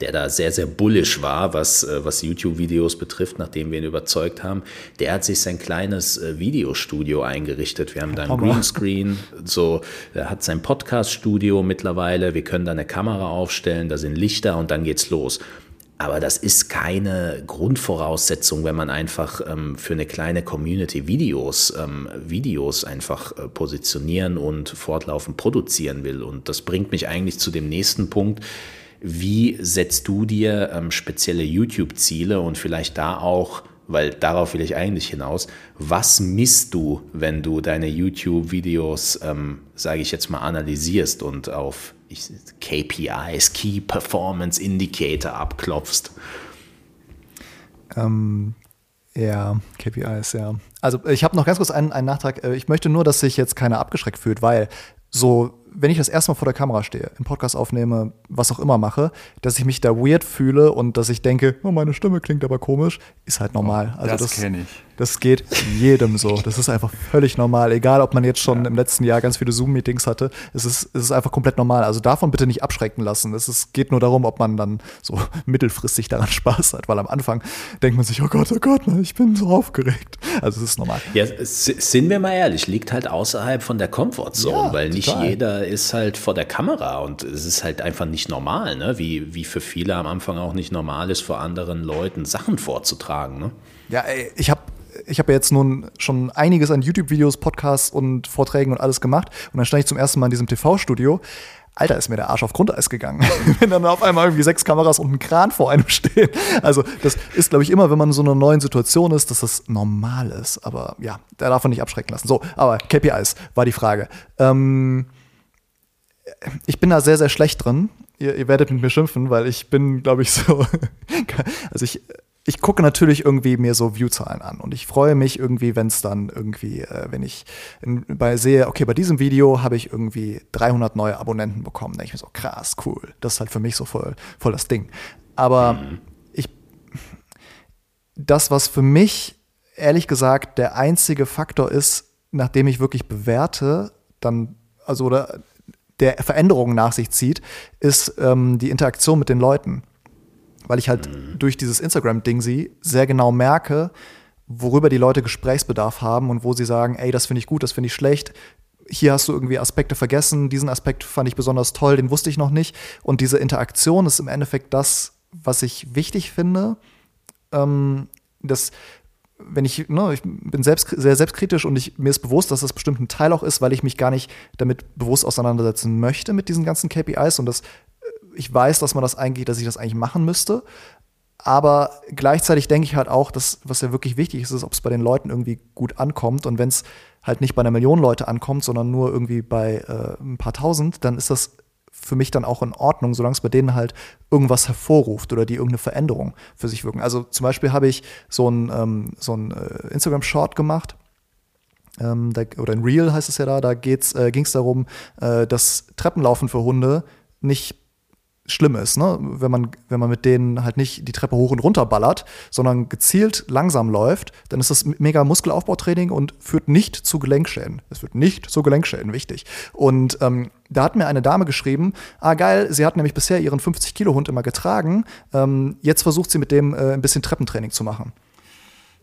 der da sehr, sehr bullish war, was, äh, was YouTube-Videos betrifft, nachdem wir ihn überzeugt haben, der hat sich sein kleines äh, Videostudio eingerichtet. Wir haben da ein Greenscreen, so, er hat sein Podcast-Studio mittlerweile, wir können da eine Kamera aufstellen, da sind Lichter und dann geht's los. Aber das ist keine Grundvoraussetzung, wenn man einfach ähm, für eine kleine Community Videos, ähm, Videos einfach äh, positionieren und fortlaufend produzieren will. Und das bringt mich eigentlich zu dem nächsten Punkt wie setzt du dir ähm, spezielle YouTube-Ziele und vielleicht da auch, weil darauf will ich eigentlich hinaus, was misst du, wenn du deine YouTube-Videos, ähm, sage ich jetzt mal, analysierst und auf ich, KPIs, Key Performance Indicator abklopfst? Ähm, ja, KPIs, ja. Also ich habe noch ganz kurz einen, einen Nachtrag. Äh, ich möchte nur, dass sich jetzt keiner abgeschreckt fühlt, weil so wenn ich das erste Mal vor der Kamera stehe, im Podcast aufnehme, was auch immer mache, dass ich mich da weird fühle und dass ich denke, oh, meine Stimme klingt aber komisch, ist halt normal. Oh, also das, das kenne ich. Das geht jedem so. Das ist einfach völlig normal. Egal, ob man jetzt schon ja. im letzten Jahr ganz viele Zoom-Meetings hatte, es ist, es ist einfach komplett normal. Also davon bitte nicht abschrecken lassen. Es ist, geht nur darum, ob man dann so mittelfristig daran Spaß hat, weil am Anfang denkt man sich, oh Gott, oh Gott, ich bin so aufgeregt. Also es ist normal. Ja, sind wir mal ehrlich, liegt halt außerhalb von der Comfortzone, ja, weil nicht total. Ist halt vor der Kamera und es ist halt einfach nicht normal, ne? wie, wie für viele am Anfang auch nicht normal ist, vor anderen Leuten Sachen vorzutragen. Ne? Ja, ey, ich habe ich habe ja jetzt nun schon einiges an YouTube-Videos, Podcasts und Vorträgen und alles gemacht. Und dann stand ich zum ersten Mal in diesem TV-Studio. Alter, ist mir der Arsch auf Grundeis gegangen. wenn dann auf einmal irgendwie sechs Kameras und ein Kran vor einem stehen. Also, das ist, glaube ich, immer, wenn man in so einer neuen Situation ist, dass das normal ist. Aber ja, da darf man nicht abschrecken lassen. So, aber KPIs war die Frage. Ähm, ich bin da sehr, sehr schlecht drin. Ihr, ihr werdet mit mir schimpfen, weil ich bin, glaube ich, so. also ich ich gucke natürlich irgendwie mir so Viewzahlen an und ich freue mich irgendwie, wenn es dann irgendwie, äh, wenn ich in, bei sehe, okay, bei diesem Video habe ich irgendwie 300 neue Abonnenten bekommen, denke ich mir so, krass, cool, das ist halt für mich so voll, voll das Ding. Aber mhm. ich, das, was für mich ehrlich gesagt der einzige Faktor ist, nachdem ich wirklich bewerte, dann, also oder der Veränderungen nach sich zieht, ist ähm, die Interaktion mit den Leuten weil ich halt mhm. durch dieses Instagram-Ding sie sehr genau merke, worüber die Leute Gesprächsbedarf haben und wo sie sagen, ey, das finde ich gut, das finde ich schlecht. Hier hast du irgendwie Aspekte vergessen, diesen Aspekt fand ich besonders toll, den wusste ich noch nicht. Und diese Interaktion ist im Endeffekt das, was ich wichtig finde. Ähm, das, wenn ich, ne, ich bin selbst, sehr selbstkritisch und ich, mir ist bewusst, dass das bestimmt ein Teil auch ist, weil ich mich gar nicht damit bewusst auseinandersetzen möchte mit diesen ganzen KPIs und das ich weiß, dass man das eigentlich, dass ich das eigentlich machen müsste. Aber gleichzeitig denke ich halt auch, dass, was ja wirklich wichtig ist, ist, ob es bei den Leuten irgendwie gut ankommt. Und wenn es halt nicht bei einer Million Leute ankommt, sondern nur irgendwie bei äh, ein paar tausend, dann ist das für mich dann auch in Ordnung, solange es bei denen halt irgendwas hervorruft oder die irgendeine Veränderung für sich wirken. Also zum Beispiel habe ich so ein, ähm, so ein äh, Instagram-Short gemacht. Ähm, da, oder ein Reel heißt es ja da, da äh, ging es darum, äh, dass Treppenlaufen für Hunde nicht schlimm ist, ne? wenn, man, wenn man mit denen halt nicht die Treppe hoch und runter ballert, sondern gezielt langsam läuft, dann ist das mega Muskelaufbautraining und führt nicht zu Gelenkschäden. Es führt nicht zu Gelenkschäden, wichtig. Und ähm, da hat mir eine Dame geschrieben, ah geil, sie hat nämlich bisher ihren 50-Kilo-Hund immer getragen, ähm, jetzt versucht sie mit dem äh, ein bisschen Treppentraining zu machen.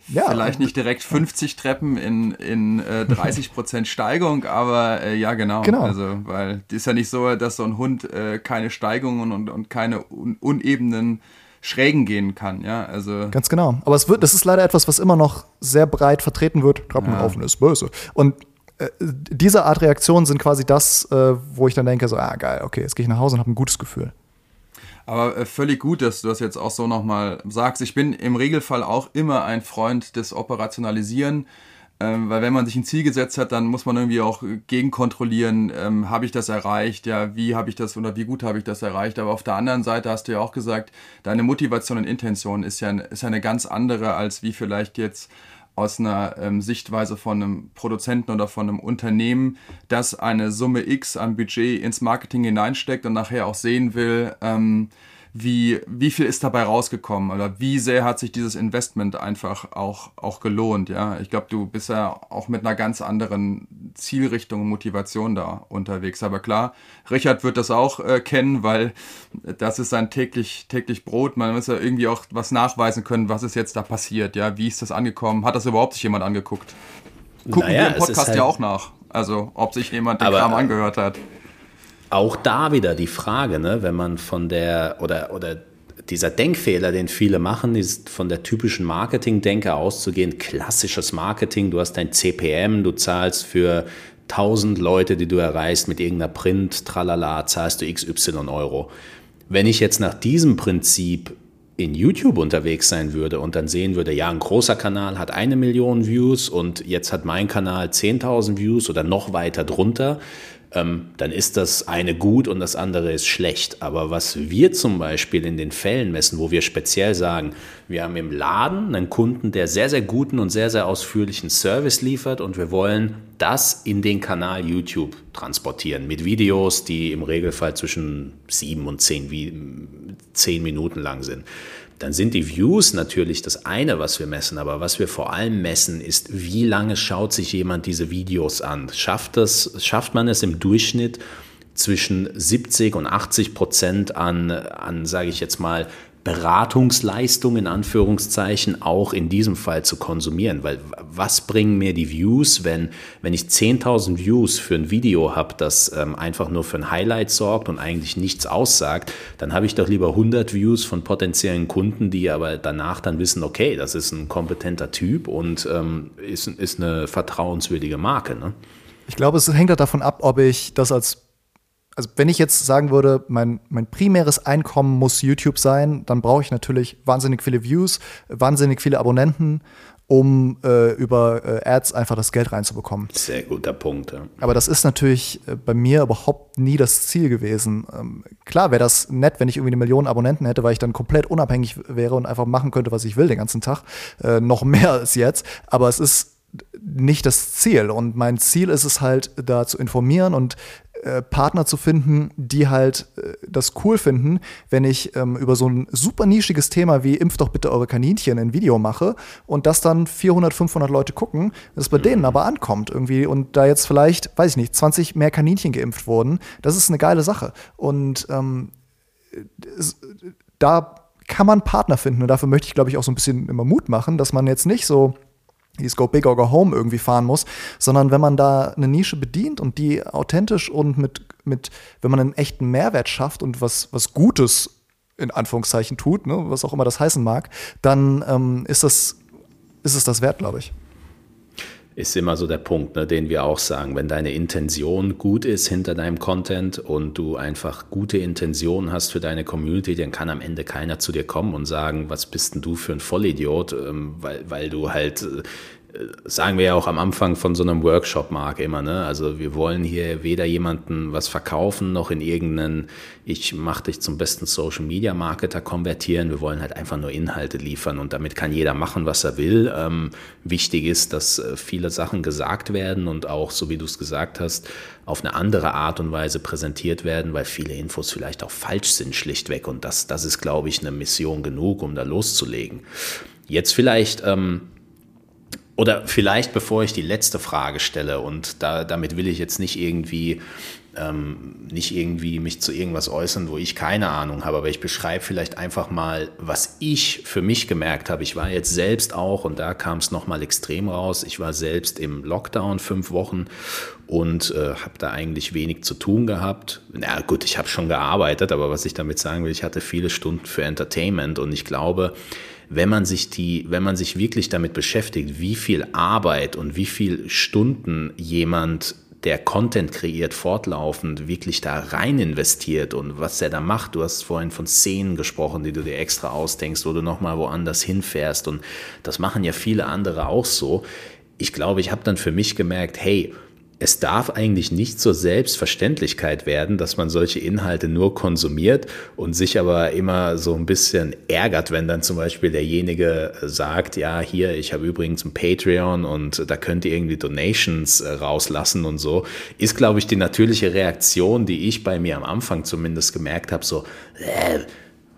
Ja, Vielleicht nicht direkt 50 Treppen in, in äh, 30 Prozent Steigung, aber äh, ja, genau. genau. Also, weil es ist ja nicht so, dass so ein Hund äh, keine Steigungen und, und keine un unebenen Schrägen gehen kann, ja, also. Ganz genau. Aber es wird, das ist leider etwas, was immer noch sehr breit vertreten wird. Treppenlaufen ja. ist böse. Und äh, diese Art Reaktionen sind quasi das, äh, wo ich dann denke, so, ah, geil, okay, jetzt gehe ich nach Hause und habe ein gutes Gefühl. Aber äh, völlig gut, dass du das jetzt auch so nochmal sagst. Ich bin im Regelfall auch immer ein Freund des Operationalisieren. Ähm, weil wenn man sich ein Ziel gesetzt hat, dann muss man irgendwie auch gegenkontrollieren, ähm, habe ich das erreicht, ja, wie habe ich das oder wie gut habe ich das erreicht. Aber auf der anderen Seite hast du ja auch gesagt, deine Motivation und Intention ist ja, ist ja eine ganz andere, als wie vielleicht jetzt aus einer ähm, Sichtweise von einem Produzenten oder von einem Unternehmen, das eine Summe X an Budget ins Marketing hineinsteckt und nachher auch sehen will, ähm, wie, wie viel ist dabei rausgekommen oder wie sehr hat sich dieses Investment einfach auch, auch gelohnt. Ja? Ich glaube, du bist ja auch mit einer ganz anderen Zielrichtung und Motivation da unterwegs. Aber klar, Richard wird das auch äh, kennen, weil das ist sein täglich, täglich Brot. Man muss ja irgendwie auch was nachweisen können, was ist jetzt da passiert. Ja? Wie ist das angekommen? Hat das überhaupt sich jemand angeguckt? Gucken naja, wir im Podcast halt ja auch nach. Also, ob sich jemand den Kram angehört hat auch da wieder die Frage, ne, wenn man von der oder, oder dieser Denkfehler, den viele machen, ist von der typischen Marketing-Denke auszugehen, klassisches Marketing, du hast dein CPM, du zahlst für 1000 Leute, die du erreichst mit irgendeiner Print, tralala, zahlst du XY Euro. Wenn ich jetzt nach diesem Prinzip in YouTube unterwegs sein würde und dann sehen würde, ja, ein großer Kanal hat eine Million Views und jetzt hat mein Kanal 10.000 Views oder noch weiter drunter, ähm, dann ist das eine gut und das andere ist schlecht. Aber was wir zum Beispiel in den Fällen messen, wo wir speziell sagen, wir haben im Laden einen Kunden, der sehr, sehr guten und sehr, sehr ausführlichen Service liefert und wir wollen das in den Kanal YouTube transportieren mit Videos, die im Regelfall zwischen sieben und zehn, zehn Minuten lang sind dann sind die Views natürlich das eine, was wir messen, aber was wir vor allem messen, ist, wie lange schaut sich jemand diese Videos an? Schafft, das, schafft man es im Durchschnitt zwischen 70 und 80 Prozent an, an sage ich jetzt mal, Beratungsleistung in Anführungszeichen auch in diesem Fall zu konsumieren. Weil was bringen mir die Views, wenn, wenn ich 10.000 Views für ein Video habe, das ähm, einfach nur für ein Highlight sorgt und eigentlich nichts aussagt, dann habe ich doch lieber 100 Views von potenziellen Kunden, die aber danach dann wissen, okay, das ist ein kompetenter Typ und ähm, ist, ist eine vertrauenswürdige Marke. Ne? Ich glaube, es hängt halt davon ab, ob ich das als also wenn ich jetzt sagen würde, mein, mein primäres Einkommen muss YouTube sein, dann brauche ich natürlich wahnsinnig viele Views, wahnsinnig viele Abonnenten, um äh, über äh, Ads einfach das Geld reinzubekommen. Sehr guter Punkt. Ja. Aber das ist natürlich äh, bei mir überhaupt nie das Ziel gewesen. Ähm, klar wäre das nett, wenn ich irgendwie eine Million Abonnenten hätte, weil ich dann komplett unabhängig wäre und einfach machen könnte, was ich will den ganzen Tag. Äh, noch mehr als jetzt. Aber es ist nicht das Ziel. Und mein Ziel ist es halt, da zu informieren und äh, Partner zu finden, die halt äh, das cool finden, wenn ich ähm, über so ein super nischiges Thema wie Impft doch bitte eure Kaninchen ein Video mache und das dann 400, 500 Leute gucken, das bei denen aber ankommt irgendwie und da jetzt vielleicht, weiß ich nicht, 20 mehr Kaninchen geimpft wurden, das ist eine geile Sache. Und ähm, da kann man Partner finden und dafür möchte ich, glaube ich, auch so ein bisschen immer Mut machen, dass man jetzt nicht so dieses Go Big or Go Home irgendwie fahren muss, sondern wenn man da eine Nische bedient und die authentisch und mit, mit wenn man einen echten Mehrwert schafft und was, was Gutes in Anführungszeichen tut, ne, was auch immer das heißen mag, dann ähm, ist, das, ist es das wert, glaube ich ist immer so der Punkt, ne, den wir auch sagen. Wenn deine Intention gut ist hinter deinem Content und du einfach gute Intentionen hast für deine Community, dann kann am Ende keiner zu dir kommen und sagen, was bist denn du für ein Vollidiot, ähm, weil, weil du halt äh, sagen wir ja auch am Anfang von so einem Workshop, Marc, immer, ne? Also wir wollen hier weder jemanden was verkaufen, noch in irgendeinen, ich mache dich zum besten Social Media Marketer konvertieren. Wir wollen halt einfach nur Inhalte liefern und damit kann jeder machen, was er will. Ähm, wichtig ist, dass äh, viele Sachen gesagt werden und auch, so wie du es gesagt hast, auf eine andere Art und Weise präsentiert werden, weil viele Infos vielleicht auch falsch sind, schlichtweg. Und das, das ist, glaube ich, eine Mission genug, um da loszulegen. Jetzt vielleicht, ähm, oder vielleicht bevor ich die letzte Frage stelle und da, damit will ich jetzt nicht irgendwie ähm, nicht irgendwie mich zu irgendwas äußern, wo ich keine Ahnung habe, aber ich beschreibe vielleicht einfach mal, was ich für mich gemerkt habe. Ich war jetzt selbst auch, und da kam es nochmal extrem raus, ich war selbst im Lockdown fünf Wochen und äh, habe da eigentlich wenig zu tun gehabt. Na gut, ich habe schon gearbeitet, aber was ich damit sagen will, ich hatte viele Stunden für Entertainment und ich glaube, wenn man sich die, wenn man sich wirklich damit beschäftigt, wie viel Arbeit und wie viel Stunden jemand der Content kreiert, fortlaufend wirklich da rein investiert und was er da macht. Du hast vorhin von Szenen gesprochen, die du dir extra ausdenkst, wo du nochmal woanders hinfährst und das machen ja viele andere auch so. Ich glaube, ich habe dann für mich gemerkt, hey, es darf eigentlich nicht zur Selbstverständlichkeit werden, dass man solche Inhalte nur konsumiert und sich aber immer so ein bisschen ärgert, wenn dann zum Beispiel derjenige sagt, ja, hier, ich habe übrigens ein Patreon und da könnt ihr irgendwie Donations äh, rauslassen und so, ist, glaube ich, die natürliche Reaktion, die ich bei mir am Anfang zumindest gemerkt habe, so, äh,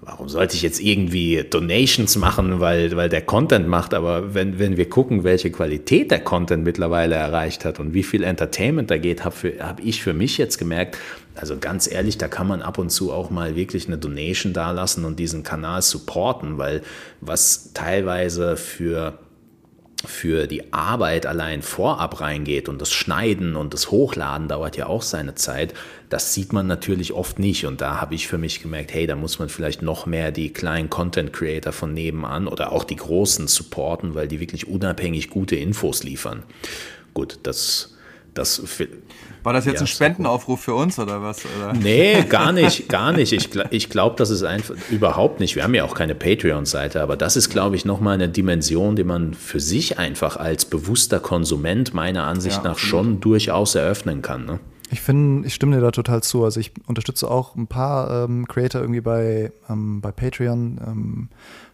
warum sollte ich jetzt irgendwie Donations machen, weil, weil der Content macht, aber wenn, wenn wir gucken, welche Qualität der Content mittlerweile erreicht hat und wie viel Entertainment da geht, habe hab ich für mich jetzt gemerkt, also ganz ehrlich, da kann man ab und zu auch mal wirklich eine Donation dalassen und diesen Kanal supporten, weil was teilweise für für die Arbeit allein vorab reingeht und das Schneiden und das Hochladen dauert ja auch seine Zeit, das sieht man natürlich oft nicht. Und da habe ich für mich gemerkt, hey, da muss man vielleicht noch mehr die kleinen Content Creator von nebenan oder auch die großen supporten, weil die wirklich unabhängig gute Infos liefern. Gut, das, das war das jetzt ja, ein Spendenaufruf für uns oder was? Oder? Nee, gar nicht, gar nicht. Ich, ich glaube, das ist einfach überhaupt nicht. Wir haben ja auch keine Patreon-Seite, aber das ist, glaube ich, nochmal eine Dimension, die man für sich einfach als bewusster Konsument meiner Ansicht ja, nach schon durchaus eröffnen kann. Ne? Ich finde, ich stimme dir da total zu. Also ich unterstütze auch ein paar ähm, Creator irgendwie bei, ähm, bei Patreon, ähm,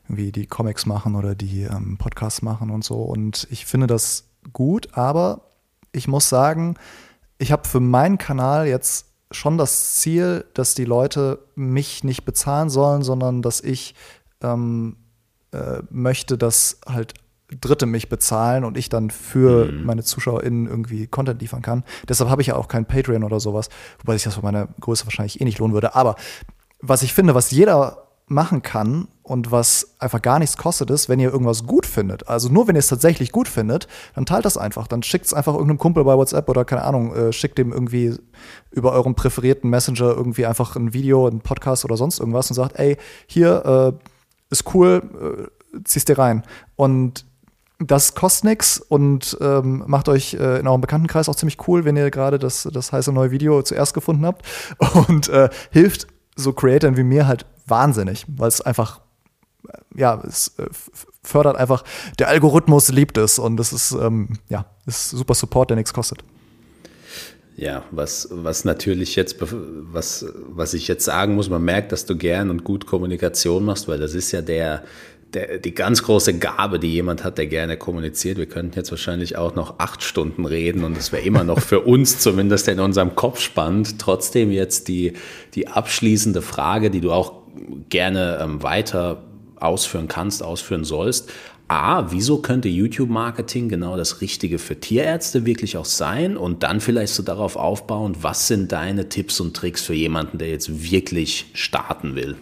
irgendwie die Comics machen oder die ähm, Podcasts machen und so. Und ich finde das gut, aber ich muss sagen, ich habe für meinen Kanal jetzt schon das Ziel, dass die Leute mich nicht bezahlen sollen, sondern dass ich ähm, äh, möchte, dass halt Dritte mich bezahlen und ich dann für mhm. meine ZuschauerInnen irgendwie Content liefern kann. Deshalb habe ich ja auch kein Patreon oder sowas, wobei sich das für meine Größe wahrscheinlich eh nicht lohnen würde. Aber was ich finde, was jeder machen kann und was einfach gar nichts kostet, ist, wenn ihr irgendwas gut findet. Also nur wenn ihr es tatsächlich gut findet, dann teilt das einfach. Dann schickt es einfach irgendeinem Kumpel bei WhatsApp oder keine Ahnung, äh, schickt dem irgendwie über euren präferierten Messenger irgendwie einfach ein Video, ein Podcast oder sonst irgendwas und sagt, ey, hier äh, ist cool, äh, ziehst dir rein. Und das kostet nichts und ähm, macht euch äh, in eurem Bekanntenkreis auch ziemlich cool, wenn ihr gerade das, das heiße neue Video zuerst gefunden habt und äh, hilft so Creatoren wie mir halt wahnsinnig, weil es einfach ja, es äh, fördert einfach, der Algorithmus liebt es und es ist, ähm, ja, ist super Support, der nichts kostet. Ja, was, was natürlich jetzt, was, was ich jetzt sagen muss, man merkt, dass du gern und gut Kommunikation machst, weil das ist ja der, der, die ganz große Gabe, die jemand hat, der gerne kommuniziert. Wir könnten jetzt wahrscheinlich auch noch acht Stunden reden und es wäre immer noch für uns zumindest in unserem Kopf spannend. Trotzdem jetzt die, die abschließende Frage, die du auch gerne ähm, weiter ausführen kannst, ausführen sollst. A, wieso könnte YouTube-Marketing genau das Richtige für Tierärzte wirklich auch sein? Und dann vielleicht so darauf aufbauen, was sind deine Tipps und Tricks für jemanden, der jetzt wirklich starten will?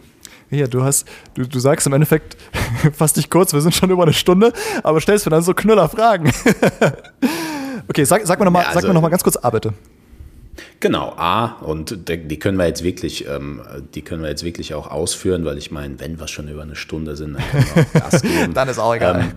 Ja, du hast, du, du sagst im Endeffekt, fass dich kurz, wir sind schon über eine Stunde, aber stellst mir dann so Knüller-Fragen. okay, sag, sag mir nochmal ja, also, noch ganz kurz A, bitte. Genau, A, und die können wir jetzt wirklich, ähm, die können wir jetzt wirklich auch ausführen, weil ich meine, wenn wir schon über eine Stunde sind, dann können wir auch Gas geben. dann ist auch egal. Ähm,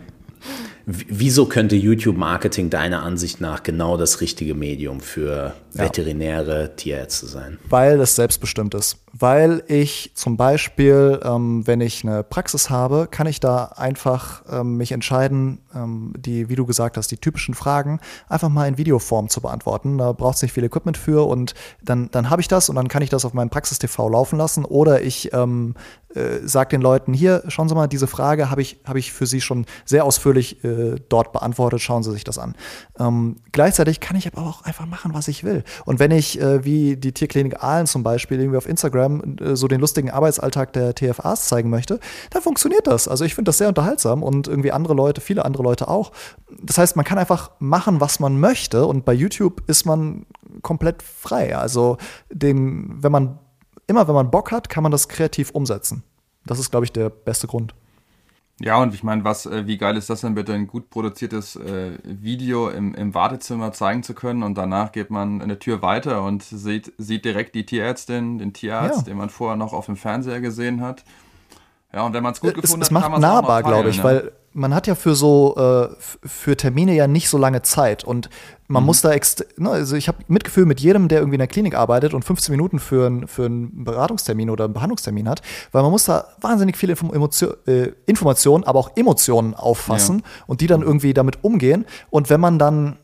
Wieso könnte YouTube-Marketing deiner Ansicht nach genau das richtige Medium für veterinäre Tierärzte sein? Weil es selbstbestimmt ist. Weil ich zum Beispiel, ähm, wenn ich eine Praxis habe, kann ich da einfach ähm, mich entscheiden, ähm, die, wie du gesagt hast, die typischen Fragen einfach mal in Videoform zu beantworten. Da braucht es nicht viel Equipment für und dann, dann habe ich das und dann kann ich das auf meinem Praxis-TV laufen lassen oder ich ähm, äh, sage den Leuten, hier, schauen Sie mal, diese Frage habe ich, hab ich für Sie schon sehr ausführlich äh, dort beantwortet, schauen Sie sich das an. Ähm, gleichzeitig kann ich aber auch einfach machen, was ich will. Und wenn ich, äh, wie die Tierklinik Aalen zum Beispiel, irgendwie auf Instagram äh, so den lustigen Arbeitsalltag der TFAs zeigen möchte, dann funktioniert das. Also ich finde das sehr unterhaltsam und irgendwie andere Leute, viele andere Leute auch. Das heißt, man kann einfach machen, was man möchte und bei YouTube ist man komplett frei. Also den, wenn man immer wenn man Bock hat, kann man das kreativ umsetzen. Das ist, glaube ich, der beste Grund. Ja, und ich meine, was, äh, wie geil ist das denn bitte, ein gut produziertes äh, Video im, im Wartezimmer zeigen zu können und danach geht man eine Tür weiter und sieht, sieht direkt die Tierärztin, den Tierarzt, ja. den man vorher noch auf dem Fernseher gesehen hat. Ja, und wenn man es gut gefunden es, es hat, kann man es nahbar, glaube ich, ne? weil man hat ja für so äh, für Termine ja nicht so lange Zeit und man mhm. muss da ne, also ich habe Mitgefühl mit jedem, der irgendwie in der Klinik arbeitet und 15 Minuten für, ein, für einen Beratungstermin oder einen Behandlungstermin hat, weil man muss da wahnsinnig viele Emotion, äh, Informationen, aber auch Emotionen auffassen ja. und die dann irgendwie damit umgehen und wenn man dann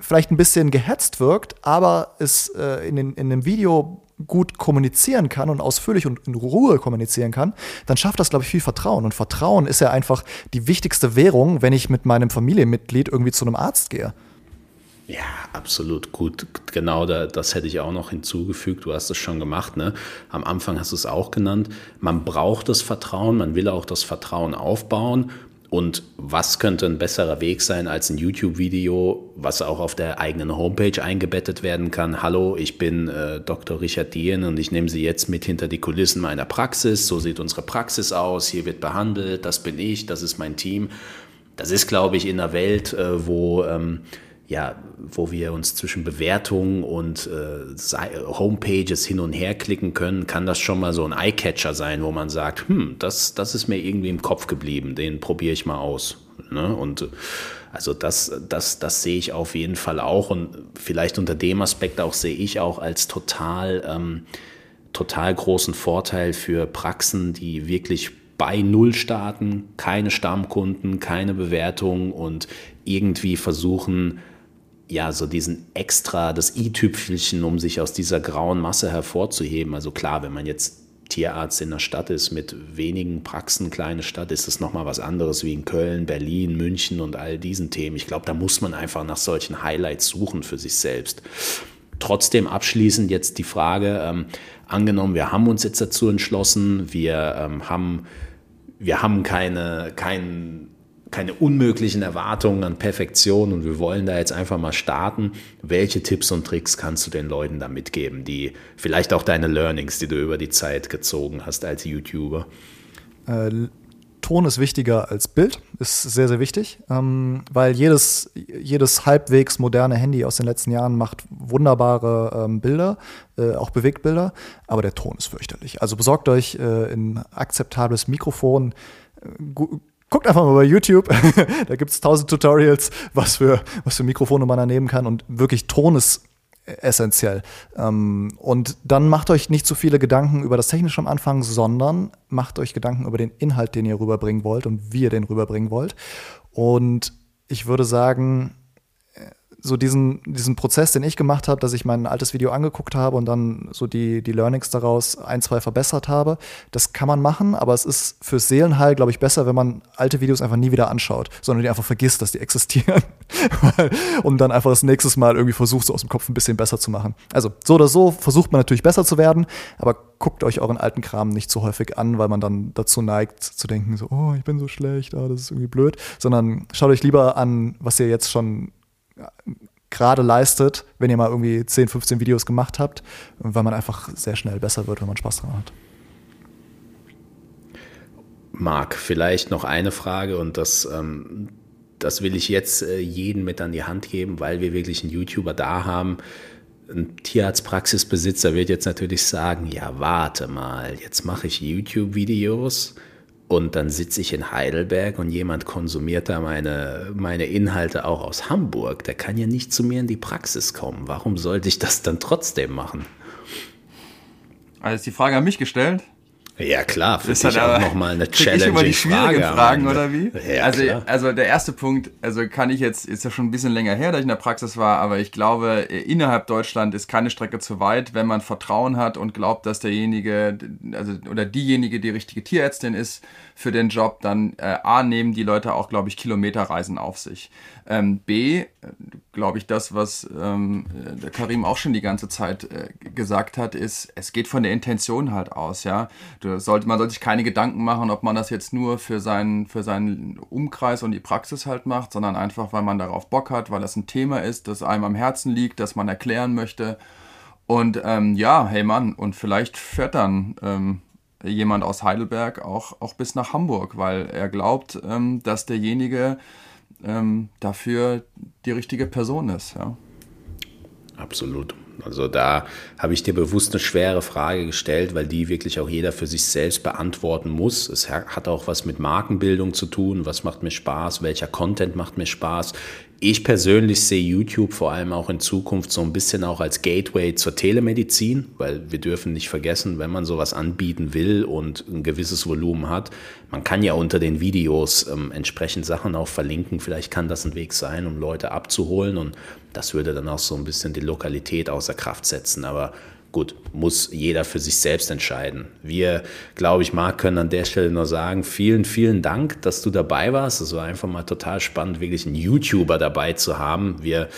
vielleicht ein bisschen gehetzt wirkt, aber es äh, in, den, in einem Video gut kommunizieren kann und ausführlich und in Ruhe kommunizieren kann, dann schafft das, glaube ich, viel Vertrauen. Und Vertrauen ist ja einfach die wichtigste Währung, wenn ich mit meinem Familienmitglied irgendwie zu einem Arzt gehe. Ja, absolut gut. Genau da, das hätte ich auch noch hinzugefügt. Du hast es schon gemacht. Ne? Am Anfang hast du es auch genannt. Man braucht das Vertrauen, man will auch das Vertrauen aufbauen. Und was könnte ein besserer Weg sein als ein YouTube-Video, was auch auf der eigenen Homepage eingebettet werden kann? Hallo, ich bin äh, Dr. Richard Dien und ich nehme Sie jetzt mit hinter die Kulissen meiner Praxis. So sieht unsere Praxis aus. Hier wird behandelt. Das bin ich. Das ist mein Team. Das ist, glaube ich, in einer Welt, äh, wo ähm, ja, wo wir uns zwischen Bewertungen und äh, Homepages hin und her klicken können, kann das schon mal so ein Eyecatcher sein, wo man sagt, hm, das, das ist mir irgendwie im Kopf geblieben, den probiere ich mal aus. Ne? Und also das, das, das sehe ich auf jeden Fall auch und vielleicht unter dem Aspekt auch sehe ich auch als total, ähm, total großen Vorteil für Praxen, die wirklich bei Null starten, keine Stammkunden, keine Bewertung und irgendwie versuchen, ja, so diesen extra, das i-Tüpfelchen, um sich aus dieser grauen Masse hervorzuheben. Also klar, wenn man jetzt Tierarzt in der Stadt ist mit wenigen Praxen, kleine Stadt, ist das nochmal was anderes wie in Köln, Berlin, München und all diesen Themen. Ich glaube, da muss man einfach nach solchen Highlights suchen für sich selbst. Trotzdem abschließend jetzt die Frage, ähm, angenommen, wir haben uns jetzt dazu entschlossen, wir ähm, haben, wir haben keine, keinen keine unmöglichen Erwartungen an Perfektion und wir wollen da jetzt einfach mal starten. Welche Tipps und Tricks kannst du den Leuten da mitgeben, die vielleicht auch deine Learnings, die du über die Zeit gezogen hast als YouTuber? Äh, Ton ist wichtiger als Bild, ist sehr, sehr wichtig, ähm, weil jedes, jedes halbwegs moderne Handy aus den letzten Jahren macht wunderbare ähm, Bilder, äh, auch Bewegtbilder, aber der Ton ist fürchterlich. Also besorgt euch äh, ein akzeptables Mikrofon, äh, guckt einfach mal bei YouTube. da gibt es tausend Tutorials, was für, was für Mikrofone man da nehmen kann. Und wirklich Ton ist essentiell. Ähm, und dann macht euch nicht zu viele Gedanken über das Technische am Anfang, sondern macht euch Gedanken über den Inhalt, den ihr rüberbringen wollt und wie ihr den rüberbringen wollt. Und ich würde sagen, so diesen, diesen Prozess, den ich gemacht habe, dass ich mein altes Video angeguckt habe und dann so die, die Learnings daraus ein, zwei verbessert habe, das kann man machen, aber es ist fürs Seelenheil, glaube ich, besser, wenn man alte Videos einfach nie wieder anschaut, sondern die einfach vergisst, dass die existieren. und dann einfach das nächste Mal irgendwie versucht, so aus dem Kopf ein bisschen besser zu machen. Also so oder so versucht man natürlich besser zu werden, aber guckt euch euren alten Kram nicht so häufig an, weil man dann dazu neigt zu denken, so, oh, ich bin so schlecht, oh, das ist irgendwie blöd, sondern schaut euch lieber an, was ihr jetzt schon gerade leistet, wenn ihr mal irgendwie 10, 15 Videos gemacht habt, weil man einfach sehr schnell besser wird, wenn man Spaß dran hat. Marc, vielleicht noch eine Frage und das, ähm, das will ich jetzt äh, jeden mit an die Hand geben, weil wir wirklich einen YouTuber da haben. Ein Tierarztpraxisbesitzer wird jetzt natürlich sagen, ja, warte mal, jetzt mache ich YouTube-Videos und dann sitze ich in Heidelberg und jemand konsumiert da meine, meine Inhalte auch aus Hamburg. Der kann ja nicht zu mir in die Praxis kommen. Warum sollte ich das dann trotzdem machen? Also ist die Frage an mich gestellt. Ja klar, für dich auch nochmal eine Challenge. Ich immer die schwierigen Frage, Fragen oder wie? Ja, also, klar. also der erste Punkt, also kann ich jetzt, ist ja schon ein bisschen länger her, dass ich in der Praxis war, aber ich glaube, innerhalb Deutschland ist keine Strecke zu weit, wenn man Vertrauen hat und glaubt, dass derjenige, also oder diejenige die richtige Tierärztin ist für den Job, dann äh, A, nehmen die Leute auch, glaube ich, Kilometerreisen auf sich. Ähm, B, glaube ich, das, was ähm, der Karim auch schon die ganze Zeit äh, gesagt hat, ist, es geht von der Intention halt aus, ja. Sollte, man sollte sich keine Gedanken machen, ob man das jetzt nur für seinen, für seinen Umkreis und die Praxis halt macht, sondern einfach, weil man darauf Bock hat, weil das ein Thema ist, das einem am Herzen liegt, das man erklären möchte. Und ähm, ja, hey Mann, und vielleicht fährt dann ähm, jemand aus Heidelberg auch, auch bis nach Hamburg, weil er glaubt, ähm, dass derjenige ähm, dafür die richtige Person ist. Ja. Absolut. Also da habe ich dir bewusst eine schwere Frage gestellt, weil die wirklich auch jeder für sich selbst beantworten muss. Es hat auch was mit Markenbildung zu tun. Was macht mir Spaß? Welcher Content macht mir Spaß? Ich persönlich sehe YouTube vor allem auch in Zukunft so ein bisschen auch als Gateway zur Telemedizin, weil wir dürfen nicht vergessen, wenn man sowas anbieten will und ein gewisses Volumen hat, man kann ja unter den Videos ähm, entsprechend Sachen auch verlinken. Vielleicht kann das ein Weg sein, um Leute abzuholen und das würde dann auch so ein bisschen die Lokalität außer Kraft setzen. Aber Gut, muss jeder für sich selbst entscheiden. Wir, glaube ich, Marc, können an der Stelle nur sagen, vielen, vielen Dank, dass du dabei warst. Es war einfach mal total spannend, wirklich einen YouTuber dabei zu haben. Wir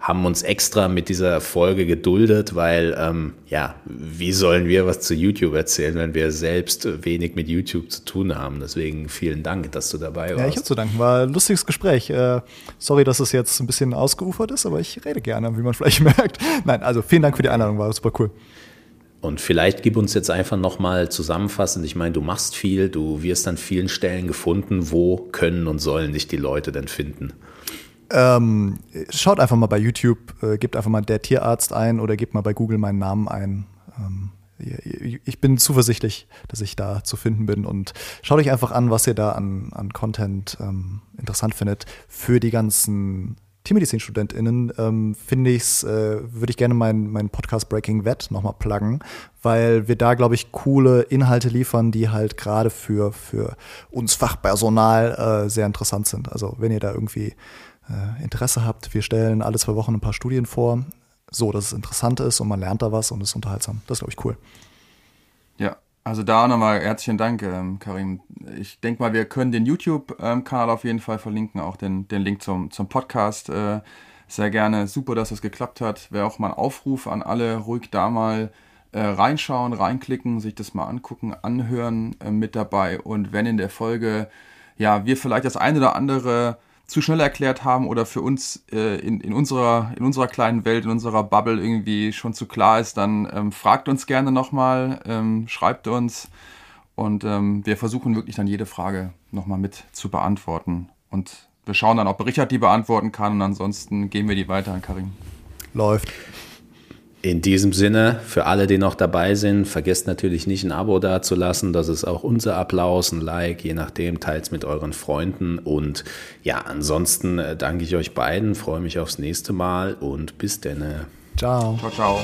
haben uns extra mit dieser Folge geduldet, weil, ähm, ja, wie sollen wir was zu YouTube erzählen, wenn wir selbst wenig mit YouTube zu tun haben? Deswegen vielen Dank, dass du dabei warst. Ja, ich habe zu danken. War ein lustiges Gespräch. Äh, sorry, dass es jetzt ein bisschen ausgeufert ist, aber ich rede gerne, wie man vielleicht merkt. Nein, also vielen Dank für die Einladung, war super cool. Und vielleicht gib uns jetzt einfach nochmal zusammenfassend, ich meine, du machst viel, du wirst an vielen Stellen gefunden, wo können und sollen dich die Leute denn finden? Ähm, schaut einfach mal bei YouTube, äh, gebt einfach mal der Tierarzt ein oder gebt mal bei Google meinen Namen ein. Ähm, ich bin zuversichtlich, dass ich da zu finden bin und schaut euch einfach an, was ihr da an, an Content ähm, interessant findet. Für die ganzen Tiermedizin-StudentInnen ähm, finde ich äh, würde ich gerne meinen mein Podcast Breaking Vet nochmal pluggen, weil wir da, glaube ich, coole Inhalte liefern, die halt gerade für, für uns Fachpersonal äh, sehr interessant sind. Also wenn ihr da irgendwie äh, Interesse habt, wir stellen alle zwei Wochen ein paar Studien vor, so dass es interessant ist und man lernt da was und es ist unterhaltsam. Das glaube ich, cool. Ja, also da nochmal herzlichen Dank, ähm, Karim. Ich denke mal, wir können den YouTube-Kanal auf jeden Fall verlinken, auch den, den Link zum, zum Podcast. Äh, sehr gerne. Super, dass das geklappt hat. Wäre auch mal ein Aufruf an alle, ruhig da mal äh, reinschauen, reinklicken, sich das mal angucken, anhören äh, mit dabei. Und wenn in der Folge, ja, wir vielleicht das eine oder andere zu schnell erklärt haben oder für uns äh, in, in, unserer, in unserer kleinen Welt, in unserer Bubble irgendwie schon zu klar ist, dann ähm, fragt uns gerne nochmal, ähm, schreibt uns und ähm, wir versuchen wirklich dann jede Frage nochmal mit zu beantworten. Und wir schauen dann, ob Richard die beantworten kann und ansonsten geben wir die weiter an Karim. Läuft. In diesem Sinne, für alle, die noch dabei sind, vergesst natürlich nicht ein Abo dazulassen. Das ist auch unser Applaus, ein Like, je nachdem, teilt es mit euren Freunden. Und ja, ansonsten äh, danke ich euch beiden, freue mich aufs nächste Mal und bis denne. Ciao. Ciao, ciao.